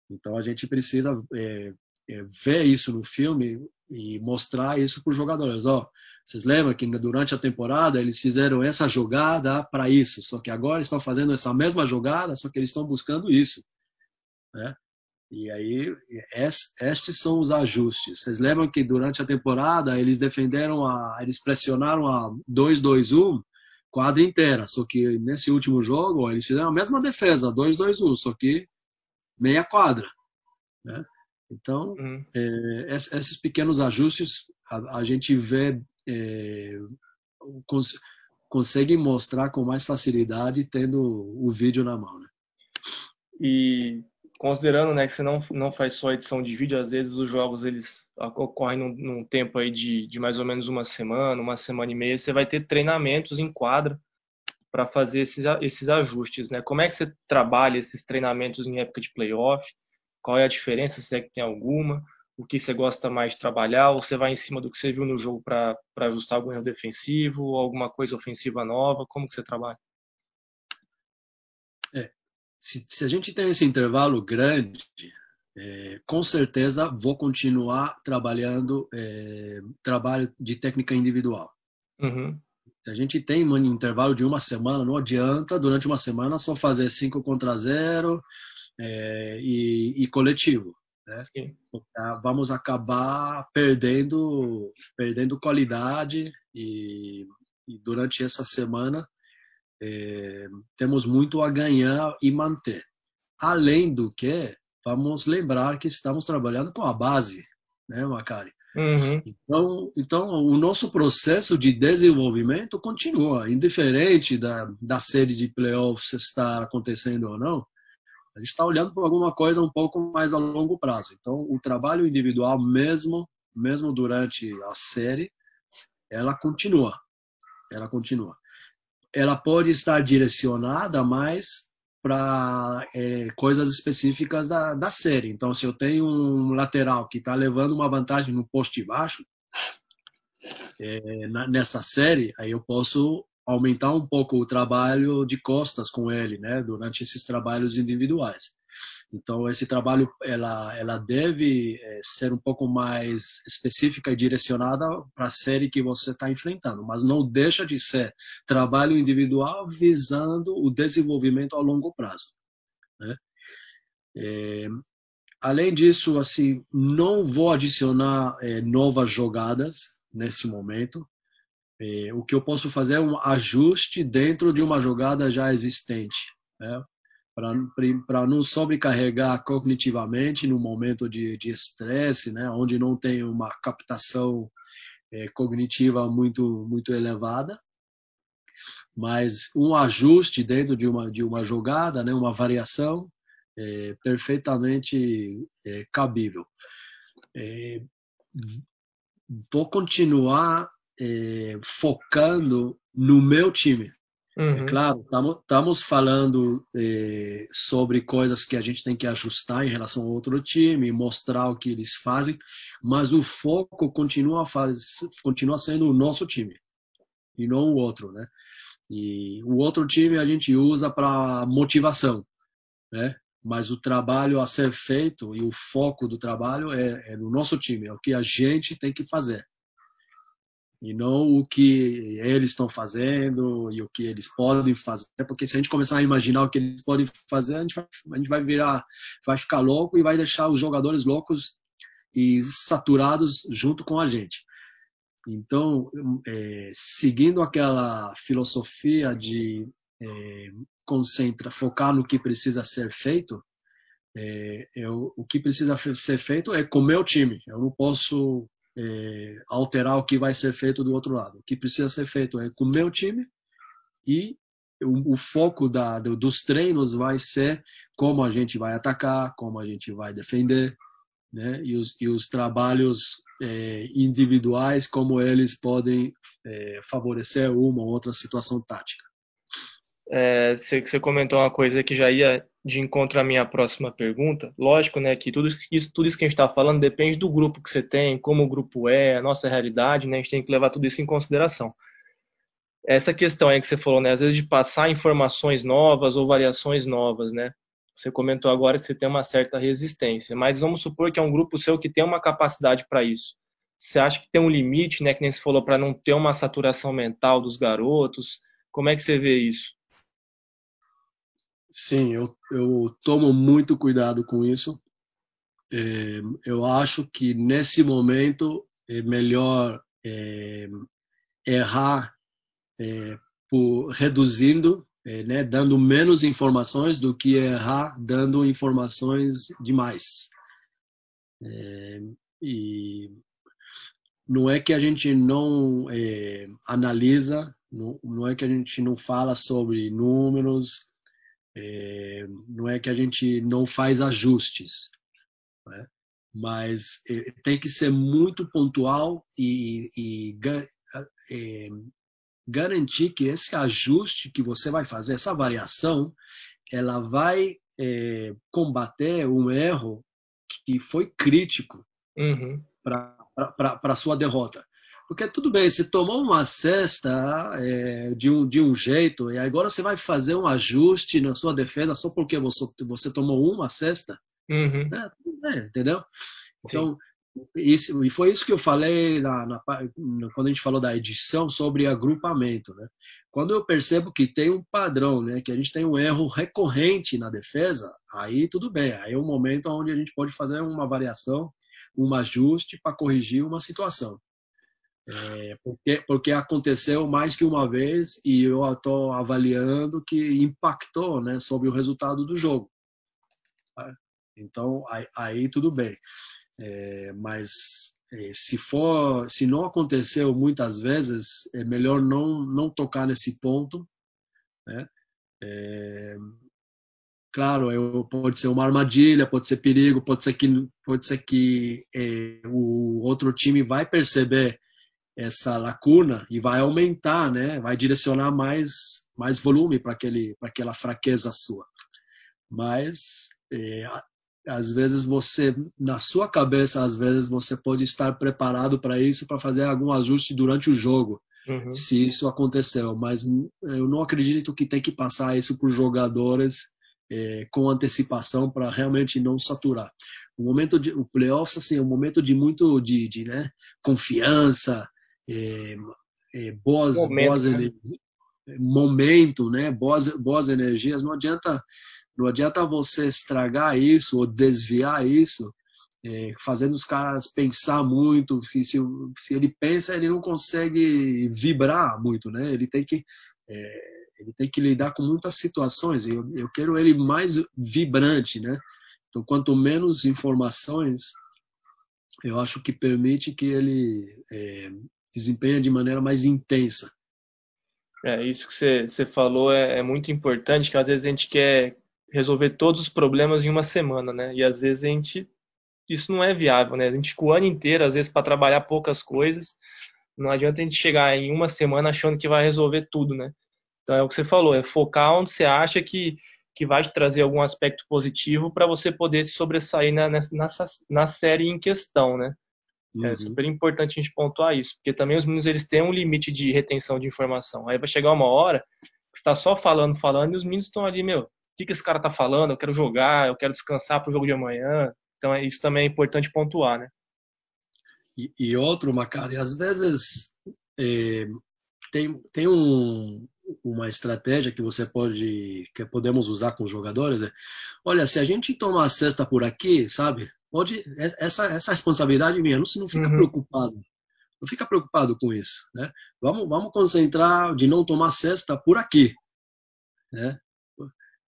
Então a gente precisa é, é, ver isso no filme e mostrar isso para os jogadores. Ó, vocês lembram que durante a temporada eles fizeram essa jogada para isso, só que agora estão fazendo essa mesma jogada, só que eles estão buscando isso. Né? E aí, estes são os ajustes. Vocês lembram que durante a temporada eles defenderam a. Eles pressionaram a 2-2-1 quadra inteira. Só que nesse último jogo eles fizeram a mesma defesa, 2-2-1, só que meia quadra. Né? Então, uhum. é, esses pequenos ajustes a, a gente vê, é, cons consegue mostrar com mais facilidade tendo o vídeo na mão. Né? E considerando né, que você não, não faz só edição de vídeo, às vezes os jogos eles ocorrem num, num tempo aí de, de mais ou menos uma semana, uma semana e meia, você vai ter treinamentos em quadra para fazer esses, esses ajustes. Né? Como é que você trabalha esses treinamentos em época de playoff? Qual é a diferença, se é que tem alguma? O que você gosta mais de trabalhar? Ou você vai em cima do que você viu no jogo para ajustar algum erro defensivo ou alguma coisa ofensiva nova? Como que você trabalha? É, se, se a gente tem esse intervalo grande, é, com certeza vou continuar trabalhando é, trabalho de técnica individual. Uhum. A gente tem um intervalo de uma semana, não adianta durante uma semana só fazer 5 contra 0, é, e, e, coletivo. Né? Ah, vamos acabar perdendo, perdendo qualidade e, e durante essa semana é, temos muito a ganhar e manter. Além do que, vamos lembrar que estamos trabalhando com a base, né, Macari? Uhum. Então, então, o nosso processo de desenvolvimento continua, indiferente da, da série de playoffs estar acontecendo ou não. A gente está olhando para alguma coisa um pouco mais a longo prazo. Então, o trabalho individual, mesmo, mesmo durante a série, ela continua. Ela continua. Ela pode estar direcionada mais para é, coisas específicas da, da série. Então, se eu tenho um lateral que está levando uma vantagem no poste baixo, é, na, nessa série, aí eu posso aumentar um pouco o trabalho de costas com ele, né, durante esses trabalhos individuais. Então esse trabalho ela ela deve é, ser um pouco mais específica e direcionada para a série que você está enfrentando, mas não deixa de ser trabalho individual visando o desenvolvimento a longo prazo. Né? É, além disso, assim, não vou adicionar é, novas jogadas nesse momento. O que eu posso fazer é um ajuste dentro de uma jogada já existente, né? Para não sobrecarregar cognitivamente no momento de estresse, né? onde não tem uma captação é, cognitiva muito muito elevada, mas um ajuste dentro de uma de uma jogada, né? uma variação é, perfeitamente é, cabível. É, vou continuar é, focando no meu time. É uhum. É claro, estamos falando é, sobre coisas que a gente tem que ajustar em relação ao outro time, mostrar o que eles fazem, mas o foco continua, faz, continua sendo o nosso time e não o outro, né? E o outro time a gente usa para motivação, né? Mas o trabalho a ser feito e o foco do trabalho é, é no nosso time, é o que a gente tem que fazer e não o que eles estão fazendo e o que eles podem fazer, porque se a gente começar a imaginar o que eles podem fazer, a gente vai, a gente vai virar, vai ficar louco e vai deixar os jogadores loucos e saturados junto com a gente. Então, é, seguindo aquela filosofia de é, concentra, focar no que precisa ser feito, é, eu, o que precisa ser feito é comer o time. Eu não posso é, alterar o que vai ser feito do outro lado. O que precisa ser feito é com o meu time e o, o foco da, do, dos treinos vai ser como a gente vai atacar, como a gente vai defender, né? e, os, e os trabalhos é, individuais, como eles podem é, favorecer uma ou outra situação tática. É, você, você comentou uma coisa que já ia de encontro à minha próxima pergunta. Lógico, né, que tudo isso, tudo isso que a gente está falando depende do grupo que você tem, como o grupo é, a nossa realidade, né? A gente tem que levar tudo isso em consideração. Essa questão aí que você falou, né, às vezes de passar informações novas ou variações novas, né? Você comentou agora que você tem uma certa resistência, mas vamos supor que é um grupo seu que tem uma capacidade para isso. Você acha que tem um limite, né, que nem você falou, para não ter uma saturação mental dos garotos? Como é que você vê isso? Sim, eu, eu tomo muito cuidado com isso. É, eu acho que nesse momento é melhor é, errar é, por reduzindo, é, né, dando menos informações do que errar dando informações demais. É, e não é que a gente não é, analisa, não, não é que a gente não fala sobre números, é, não é que a gente não faz ajustes, né? mas é, tem que ser muito pontual e, e é, garantir que esse ajuste que você vai fazer, essa variação, ela vai é, combater um erro que foi crítico uhum. para a sua derrota. Porque tudo bem, você tomou uma cesta é, de, um, de um jeito e agora você vai fazer um ajuste na sua defesa só porque você, você tomou uma cesta. Uhum. É, é, entendeu? Então, isso, e foi isso que eu falei na, na, quando a gente falou da edição sobre agrupamento. Né? Quando eu percebo que tem um padrão, né, que a gente tem um erro recorrente na defesa, aí tudo bem. Aí é um momento onde a gente pode fazer uma variação, um ajuste para corrigir uma situação. É, porque, porque aconteceu mais que uma vez e eu estou avaliando que impactou né, sobre o resultado do jogo. Tá? Então, aí, aí, tudo bem. É, mas é, se for, se não aconteceu muitas vezes, é melhor não, não tocar nesse ponto. Né? É, claro, eu, pode ser uma armadilha, pode ser perigo, pode ser que, pode ser que é, o outro time vai perceber essa lacuna e vai aumentar, né? Vai direcionar mais mais volume para aquele para aquela fraqueza sua. Mas é, às vezes você na sua cabeça às vezes você pode estar preparado para isso para fazer algum ajuste durante o jogo. Uhum. Se isso aconteceu, mas eu não acredito que tem que passar isso para os jogadores é, com antecipação para realmente não saturar. O momento de o playoffs assim, é um momento de muito de, de né, confiança, é, é, boas, momento, boas né? momento, né, boas, boas energias. Não adianta não adianta você estragar isso ou desviar isso, é, fazendo os caras pensar muito. Que se, se ele pensa, ele não consegue vibrar muito, né? Ele tem que é, ele tem que lidar com muitas situações. Eu, eu quero ele mais vibrante, né? Então, quanto menos informações, eu acho que permite que ele é, desempenhe de maneira mais intensa. É, isso que você, falou é, é, muito importante, que às vezes a gente quer resolver todos os problemas em uma semana, né? E às vezes a gente isso não é viável, né? A gente com o ano inteiro, às vezes, para trabalhar poucas coisas, não adianta a gente chegar em uma semana achando que vai resolver tudo, né? Então é o que você falou, é focar onde você acha que, que vai te trazer algum aspecto positivo para você poder se sobressair na, nessa, na série em questão, né? É uhum. É super importante a gente pontuar isso, porque também os meninos eles têm um limite de retenção de informação. Aí vai chegar uma hora que está só falando, falando, e os meninos estão ali, meu, o que, que esse cara tá falando? Eu quero jogar, eu quero descansar para o jogo de amanhã. Então isso também é importante pontuar, né? E, e outro, Macari, às vezes é, tem, tem um, uma estratégia que você pode que podemos usar com os jogadores é, olha se a gente tomar a cesta por aqui sabe pode essa essa responsabilidade minha não se não fica uhum. preocupado não fica preocupado com isso né vamos vamos concentrar de não tomar cesta por aqui né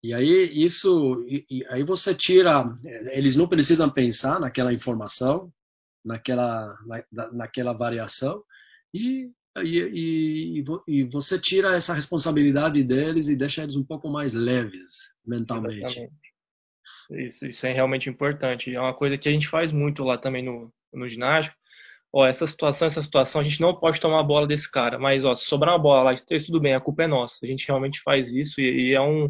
e aí isso e, e aí você tira eles não precisam pensar naquela informação naquela na, naquela variação e e, e, você tira essa responsabilidade deles e deixa eles um pouco mais leves mentalmente. Isso, isso é realmente importante. É uma coisa que a gente faz muito lá também no, no ginásio. Ó, essa situação, essa situação, a gente não pode tomar a bola desse cara, mas ó, se sobrar uma bola lá, tudo bem, a culpa é nossa. A gente realmente faz isso e, e é um,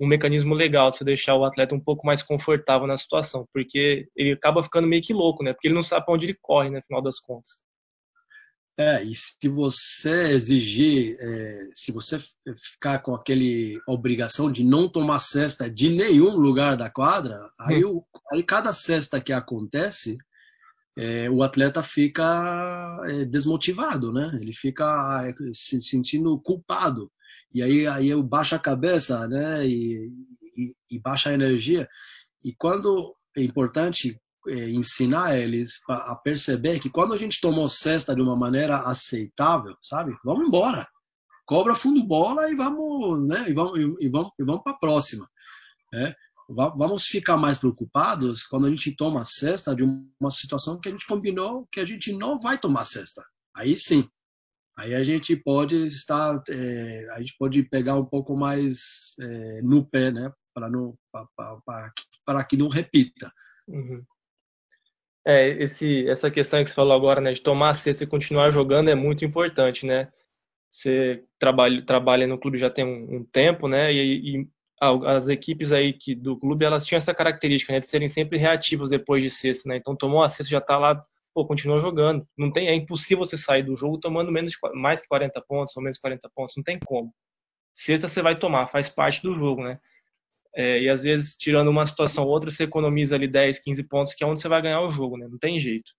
um mecanismo legal de você deixar o atleta um pouco mais confortável na situação, porque ele acaba ficando meio que louco, né? Porque ele não sabe para onde ele corre, no né, final das contas. É, e se você exigir, é, se você ficar com aquele obrigação de não tomar cesta de nenhum lugar da quadra, aí, hum. o, aí cada cesta que acontece, é, o atleta fica é, desmotivado, né? Ele fica é, se sentindo culpado. E aí, aí eu baixo a cabeça, né? E, e, e baixa a energia. E quando é importante é, ensinar eles a perceber que quando a gente tomou cesta de uma maneira aceitável, sabe? Vamos embora. Cobra fundo bola e vamos, né? E vamos, e vamos, e vamos para a próxima. Né? Vamos ficar mais preocupados quando a gente toma cesta de uma situação que a gente combinou que a gente não vai tomar cesta. Aí sim. Aí a gente pode estar, é, a gente pode pegar um pouco mais é, no pé, né? Para que não repita. Uhum. É, esse, essa questão que você falou agora, né, de tomar a cesta e continuar jogando é muito importante, né? Você trabalha, trabalha no clube já tem um, um tempo, né? E, e, as equipes aí que, do clube, elas tinham essa característica, né, de serem sempre reativas depois de cesta, né? Então tomou a cesta, já está lá, pô, continua jogando. Não tem, é impossível você sair do jogo tomando menos de, mais que 40 pontos ou menos 40 pontos, não tem como. Cesta você vai tomar, faz parte do jogo, né? É, e às vezes, tirando uma situação ou outra, você economiza ali 10, 15 pontos, que é onde você vai ganhar o jogo, né? Não tem jeito.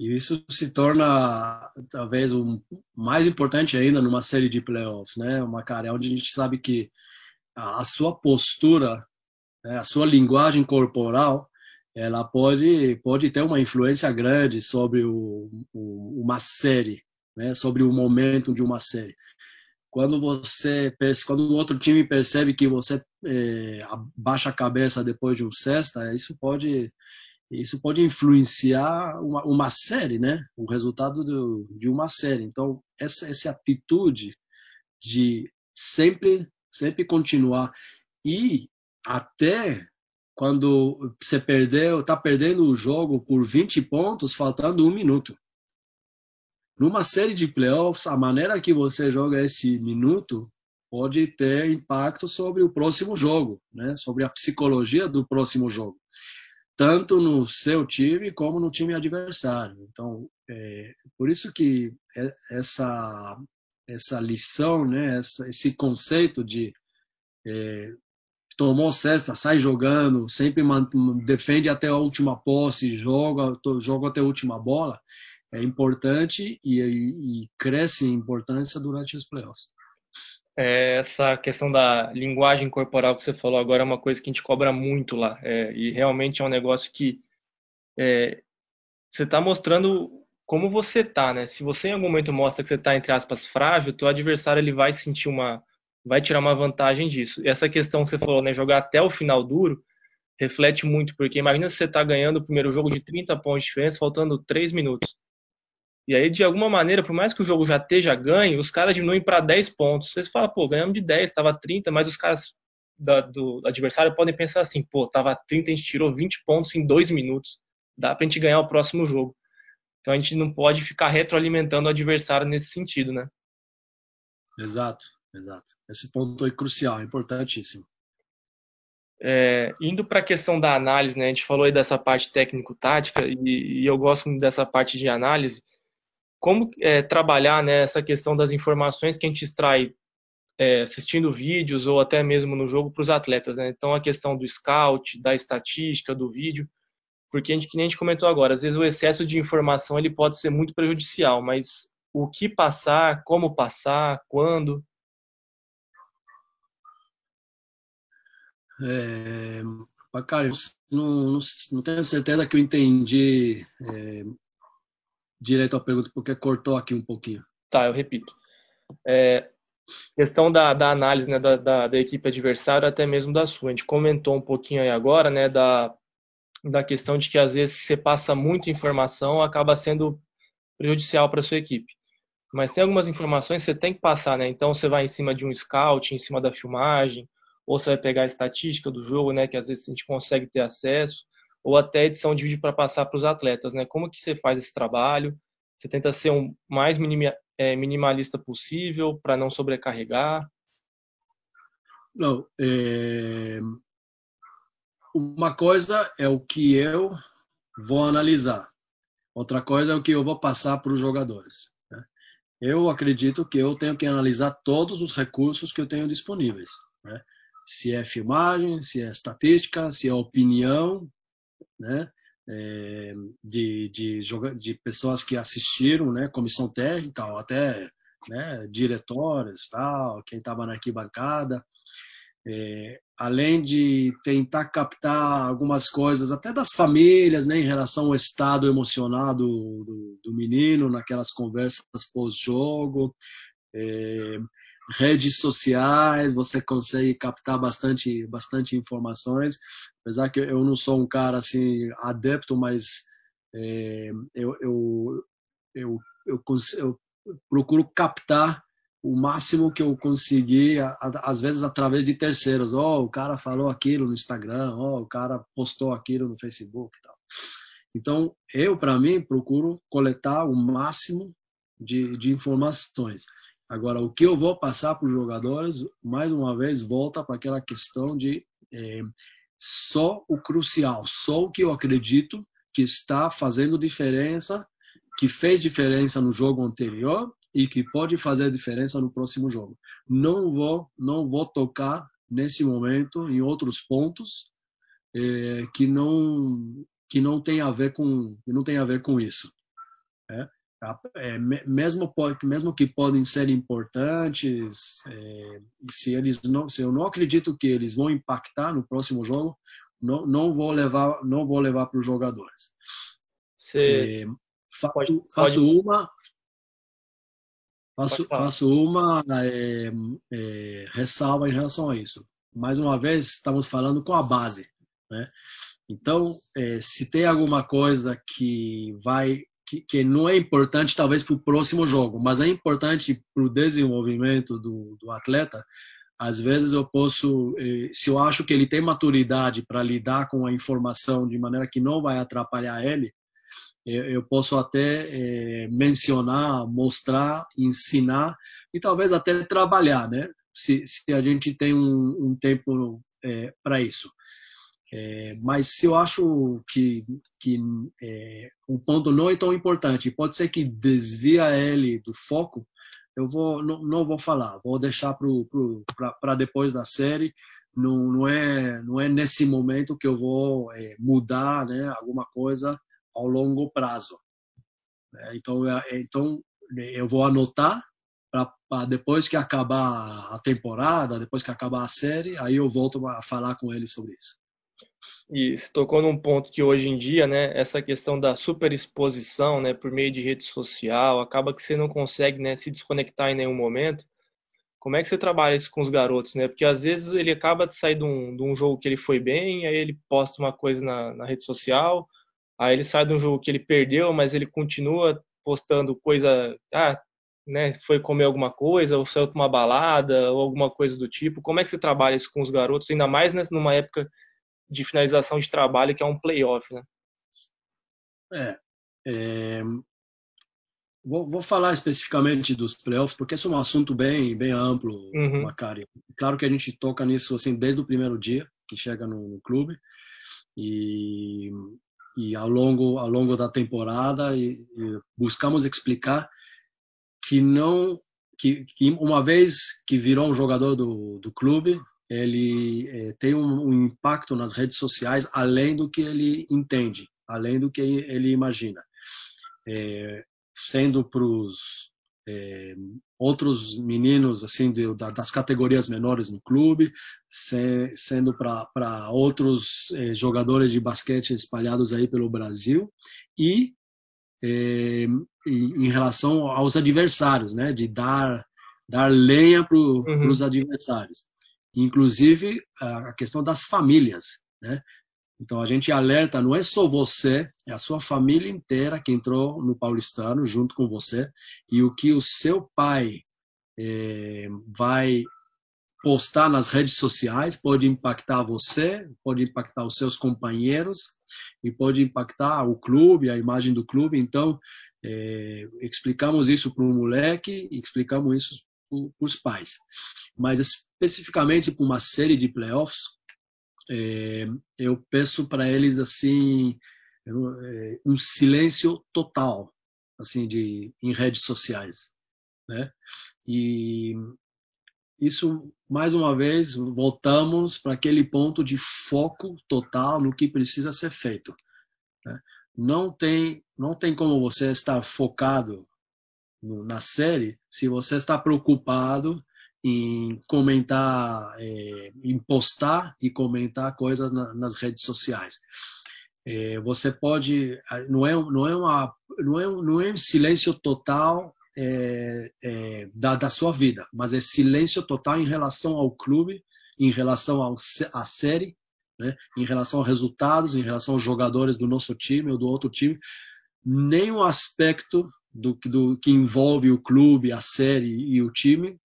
E isso se torna, talvez, o mais importante ainda numa série de playoffs, né? Uma cara onde a gente sabe que a sua postura, né? a sua linguagem corporal, ela pode, pode ter uma influência grande sobre o, o, uma série, né? sobre o momento de uma série quando você quando outro time percebe que você é, abaixa a cabeça depois de um cesta isso pode isso pode influenciar uma, uma série né? O resultado do, de uma série. Então essa essa atitude de sempre sempre continuar e até quando você perdeu está perdendo o jogo por 20 pontos faltando um minuto numa série de playoffs, a maneira que você joga esse minuto pode ter impacto sobre o próximo jogo, né? sobre a psicologia do próximo jogo, tanto no seu time como no time adversário. Então, é, por isso que é, essa essa lição, né? esse conceito de é, tomou cesta, sai jogando, sempre defende até a última posse, joga, joga até a última bola, é importante e, e, cresce em importância durante os playoffs. É, essa questão da linguagem corporal que você falou agora é uma coisa que a gente cobra muito lá. É, e realmente é um negócio que é, você está mostrando como você está, né? Se você em algum momento mostra que você está, entre aspas, frágil, teu adversário ele vai sentir uma. vai tirar uma vantagem disso. E essa questão que você falou, né? Jogar até o final duro, reflete muito, porque imagina se você está ganhando o primeiro jogo de 30 pontos de diferença, faltando 3 minutos. E aí, de alguma maneira, por mais que o jogo já esteja ganho, os caras diminuem para 10 pontos. Vocês falam, pô, ganhamos de 10, estava 30, mas os caras da, do adversário podem pensar assim, pô, tava 30, a gente tirou 20 pontos em 2 minutos. Dá pra gente ganhar o próximo jogo. Então a gente não pode ficar retroalimentando o adversário nesse sentido, né? Exato, exato. Esse ponto é crucial, é importantíssimo. É, indo para a questão da análise, né? A gente falou aí dessa parte técnico-tática e, e, eu gosto muito dessa parte de análise como é, trabalhar né, essa questão das informações que a gente extrai é, assistindo vídeos ou até mesmo no jogo para os atletas. Né? Então, a questão do scout, da estatística, do vídeo, porque a gente, que nem a gente comentou agora, às vezes o excesso de informação ele pode ser muito prejudicial, mas o que passar, como passar, quando. É, cara, não, não, tenho certeza que eu entendi é, direito à pergunta, porque cortou aqui um pouquinho. Tá, eu repito. É, questão da, da análise né, da, da, da, equipe adversária, até mesmo da sua. A gente comentou um pouquinho aí agora né, da, da questão de que às vezes você passa muita informação, acaba sendo prejudicial para sua equipe. Mas tem algumas informações que você tem que passar, né? Então você vai em cima de um scout, em cima da filmagem, ou você vai pegar a estatística do jogo, né? Que às vezes a gente consegue ter acesso ou até edição de vídeo para passar para os atletas, né? Como que você faz esse trabalho? Você tenta ser o mais é, minimalista possível para não sobrecarregar? Não, é... uma coisa é o que eu vou analisar, outra coisa é o que eu vou passar para os jogadores. Né? Eu acredito que eu tenho que analisar todos os recursos que eu tenho disponíveis. Né? Se é filmagem, se é estatística, se é opinião, né? É, de, de, de pessoas que assistiram, né? Comissão técnica ou até né, diretores, tal, quem estava na arquibancada. É, além de tentar captar algumas coisas até das famílias, né, em relação ao estado emocional do, do, do menino naquelas conversas pós-jogo, é, redes sociais, você consegue captar bastante, bastante informações. Apesar que eu não sou um cara assim adepto, mas é, eu, eu, eu, eu, eu, procuro captar o máximo que eu conseguir, às vezes através de terceiros. Oh, o cara falou aquilo no Instagram, oh, o cara postou aquilo no Facebook tal. Então, eu, para mim, procuro coletar o máximo de, de informações. Agora, o que eu vou passar para os jogadores, mais uma vez, volta para aquela questão de é, só o crucial, só o que eu acredito que está fazendo diferença, que fez diferença no jogo anterior e que pode fazer diferença no próximo jogo. Não vou, não vou tocar nesse momento em outros pontos é, que não que não tem a ver com não tem a ver com isso. É? Tá? É, mesmo, mesmo que podem ser importantes, é, se eles não, se eu não acredito que eles vão impactar no próximo jogo, não, não vou levar, não vou levar para os jogadores. É, faço, pode, faço pode... uma, faço, faço uma é, é, ressalva em relação a isso. Mais uma vez, estamos falando com a base, né? Então, é, se tem alguma coisa que vai que, que não é importante talvez para o próximo jogo, mas é importante para o desenvolvimento do, do atleta. Às vezes eu posso, eh, se eu acho que ele tem maturidade para lidar com a informação de maneira que não vai atrapalhar ele, eu posso até é, mencionar, mostrar, ensinar e talvez até trabalhar, né? Se, se a gente tem um, um tempo é, para isso. É, mas eu acho que, que é, o ponto não é tão importante, pode ser que desvia ele do foco, eu vou não, não vou falar, vou deixar para depois da série, não, não é não é nesse momento que eu vou é, mudar né alguma coisa ao longo prazo né? então é, então eu vou anotar para depois que acabar a temporada depois que acabar a série aí eu volto a falar com ele sobre isso e se tocou num ponto que hoje em dia, né, essa questão da superexposição, né, por meio de rede social, acaba que você não consegue, né, se desconectar em nenhum momento. Como é que você trabalha isso com os garotos, né? Porque às vezes ele acaba de sair de um, de um jogo que ele foi bem, aí ele posta uma coisa na, na rede social, aí ele sai de um jogo que ele perdeu, mas ele continua postando coisa, ah, né, foi comer alguma coisa, ou saiu para uma balada, ou alguma coisa do tipo. Como é que você trabalha isso com os garotos, ainda mais numa época de finalização de trabalho, que é um playoff, né? É, é... Vou, vou, falar especificamente dos playoffs, porque esse é um assunto bem, bem amplo, uhum. Macari. Claro que a gente toca nisso assim desde o primeiro dia que chega no, no clube e, e, ao longo ao longo da temporada e, e buscamos explicar que não que, que, uma vez que virou um jogador do, do clube ele é, tem um, um, impacto nas redes sociais além do que ele entende, além do que ele imagina. É, sendo para os é, outros meninos assim de, das categorias menores no clube, se, sendo para outros é, jogadores de basquete espalhados aí pelo Brasil e é, em, em relação aos adversários, né, de dar dar lenha para uhum. os adversários inclusive a questão das famílias, né? Então a gente alerta, não é só você, é a sua família inteira que entrou no paulistano junto com você e o que o seu pai é, vai postar nas redes sociais pode impactar você, pode impactar os seus companheiros e pode impactar o clube, a imagem do clube. Então é, explicamos isso para o moleque, explicamos isso para os pais. Mas especificamente para uma série de playoffs, é, eu peço para eles assim é, um silêncio total, assim de em redes sociais, né? E isso mais uma vez voltamos para aquele ponto de foco total no que precisa ser feito. Né? Não tem não tem como você estar focado na série se você está preocupado em comentar, é, em postar e comentar coisas na, nas redes sociais. É, você pode, não é, não é uma, não é, não é um silêncio total é, é, da, da sua vida, mas é silêncio total em relação ao clube, em relação ao, à série, né? em relação aos resultados, em relação aos jogadores do nosso time ou do outro time. Nenhum aspecto do, do que envolve o clube, a série e o time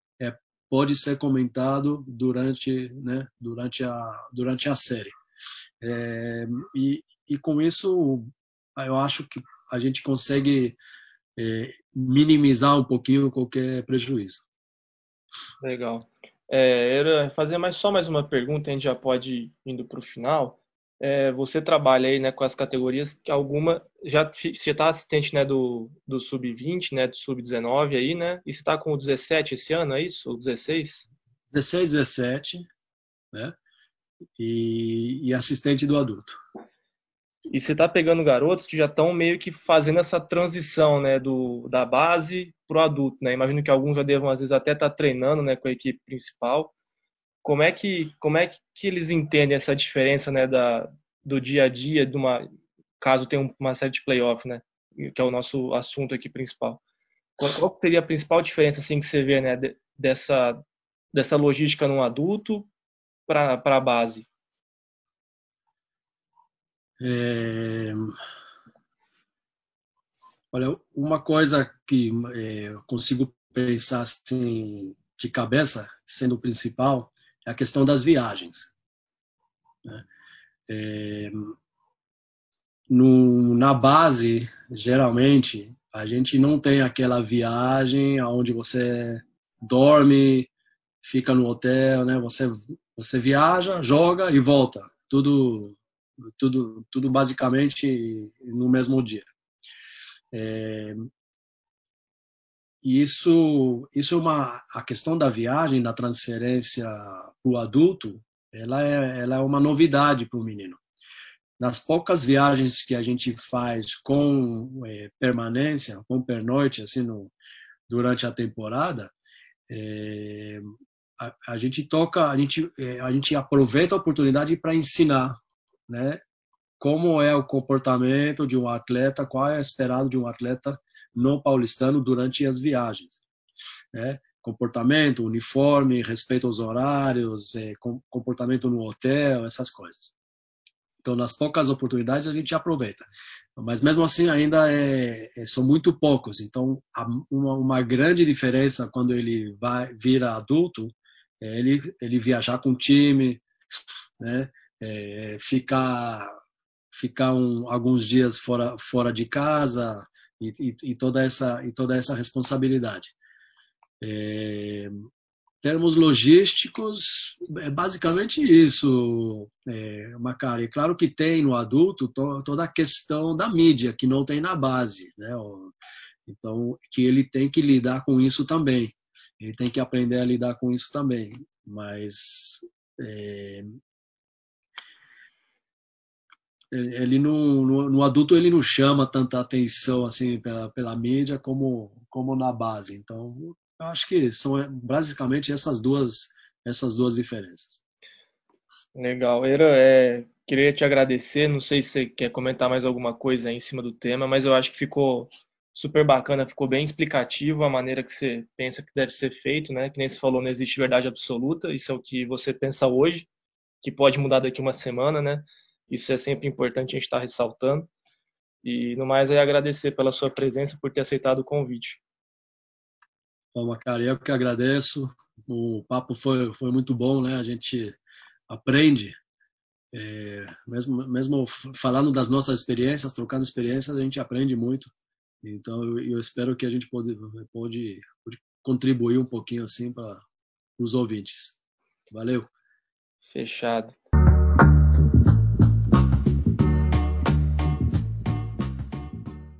pode ser comentado durante, né, durante, a, durante a série. É, e, e com isso, eu acho que a gente consegue é, minimizar um pouquinho qualquer prejuízo. Legal. É, era fazer mais, só mais uma pergunta, a gente já pode ir indo para o final é, você trabalha aí né, com as categorias que alguma já você está assistente né, do, do sub-20, né, do sub-19 aí, né? E você está com o 17 esse ano, é isso? O 16? 16, 17, né? E, e assistente do adulto. E você está pegando garotos que já estão meio que fazendo essa transição, né, do, da base para o adulto, né? Imagino que alguns já devam às vezes até estar tá treinando, né, com a equipe principal como é que como é que eles entendem essa diferença né da do dia a dia de uma caso tenha uma série de playoff né que é o nosso assunto aqui principal? Qual, seria a principal diferença assim que você vê né dessa dessa logística no adulto para para a base? É... olha uma coisa que é, eu consigo pensar assim de cabeça sendo o principal é a questão das viagens. Né? É, no, na base, geralmente, a gente não tem aquela viagem onde você dorme, fica no hotel, né? Você, você viaja, joga e volta. Tudo, tudo, tudo basicamente no mesmo dia. É, e isso, isso é uma a questão da viagem, da transferência para o adulto ela é, ela é uma novidade para o menino. Nas poucas viagens que a gente faz com é, permanência, com pernoite, assim, no, durante a temporada, é, a, a, gente toca, a gente, é, a gente aproveita a oportunidade para ensinar, né? Como é o comportamento de um atleta, qual é esperado de um atleta no paulistano durante as viagens, né? Comportamento, uniforme, respeito aos horários, é, comportamento no hotel, essas coisas. Então, nas poucas oportunidades a gente aproveita. Mas mesmo assim ainda é, é, são muito poucos. Então, uma, uma, grande diferença quando ele vai vira adulto é ele, ele viajar com o time, né? É, ficar ficar um, alguns dias fora fora de casa e, e, e, toda essa e toda essa responsabilidade. É, termos logísticos, é basicamente isso, é, Macari. É claro que tem no adulto to, toda a questão da mídia, que não tem na base. Né? Então, que ele tem que lidar com isso também. Ele tem que aprender a lidar com isso também. Mas é, ele não, no, no, adulto ele não chama tanta atenção assim pela, pela mídia como, como na base. Então, eu acho que são é, basicamente essas duas, essas duas diferenças. Legal. Era, é, queria te agradecer. Não sei se você quer comentar mais alguma coisa em cima do tema, mas eu acho que ficou super bacana, ficou bem explicativo a maneira que você pensa que deve ser feito, né? Que nem você falou, não existe verdade absoluta, isso é o que você pensa hoje, que pode mudar daqui uma semana, né? Isso é sempre importante a gente estar ressaltando. E no mais é agradecer pela sua presença, por ter aceitado o convite. Bom, cara, eu que agradeço. O papo foi, foi muito bom, né? A gente aprende, é, mesmo, mesmo falando das nossas experiências, trocando experiências, a gente aprende muito. Então, eu, eu espero que a gente pode, pode, pode contribuir um pouquinho assim para os ouvintes. Valeu. Fechado.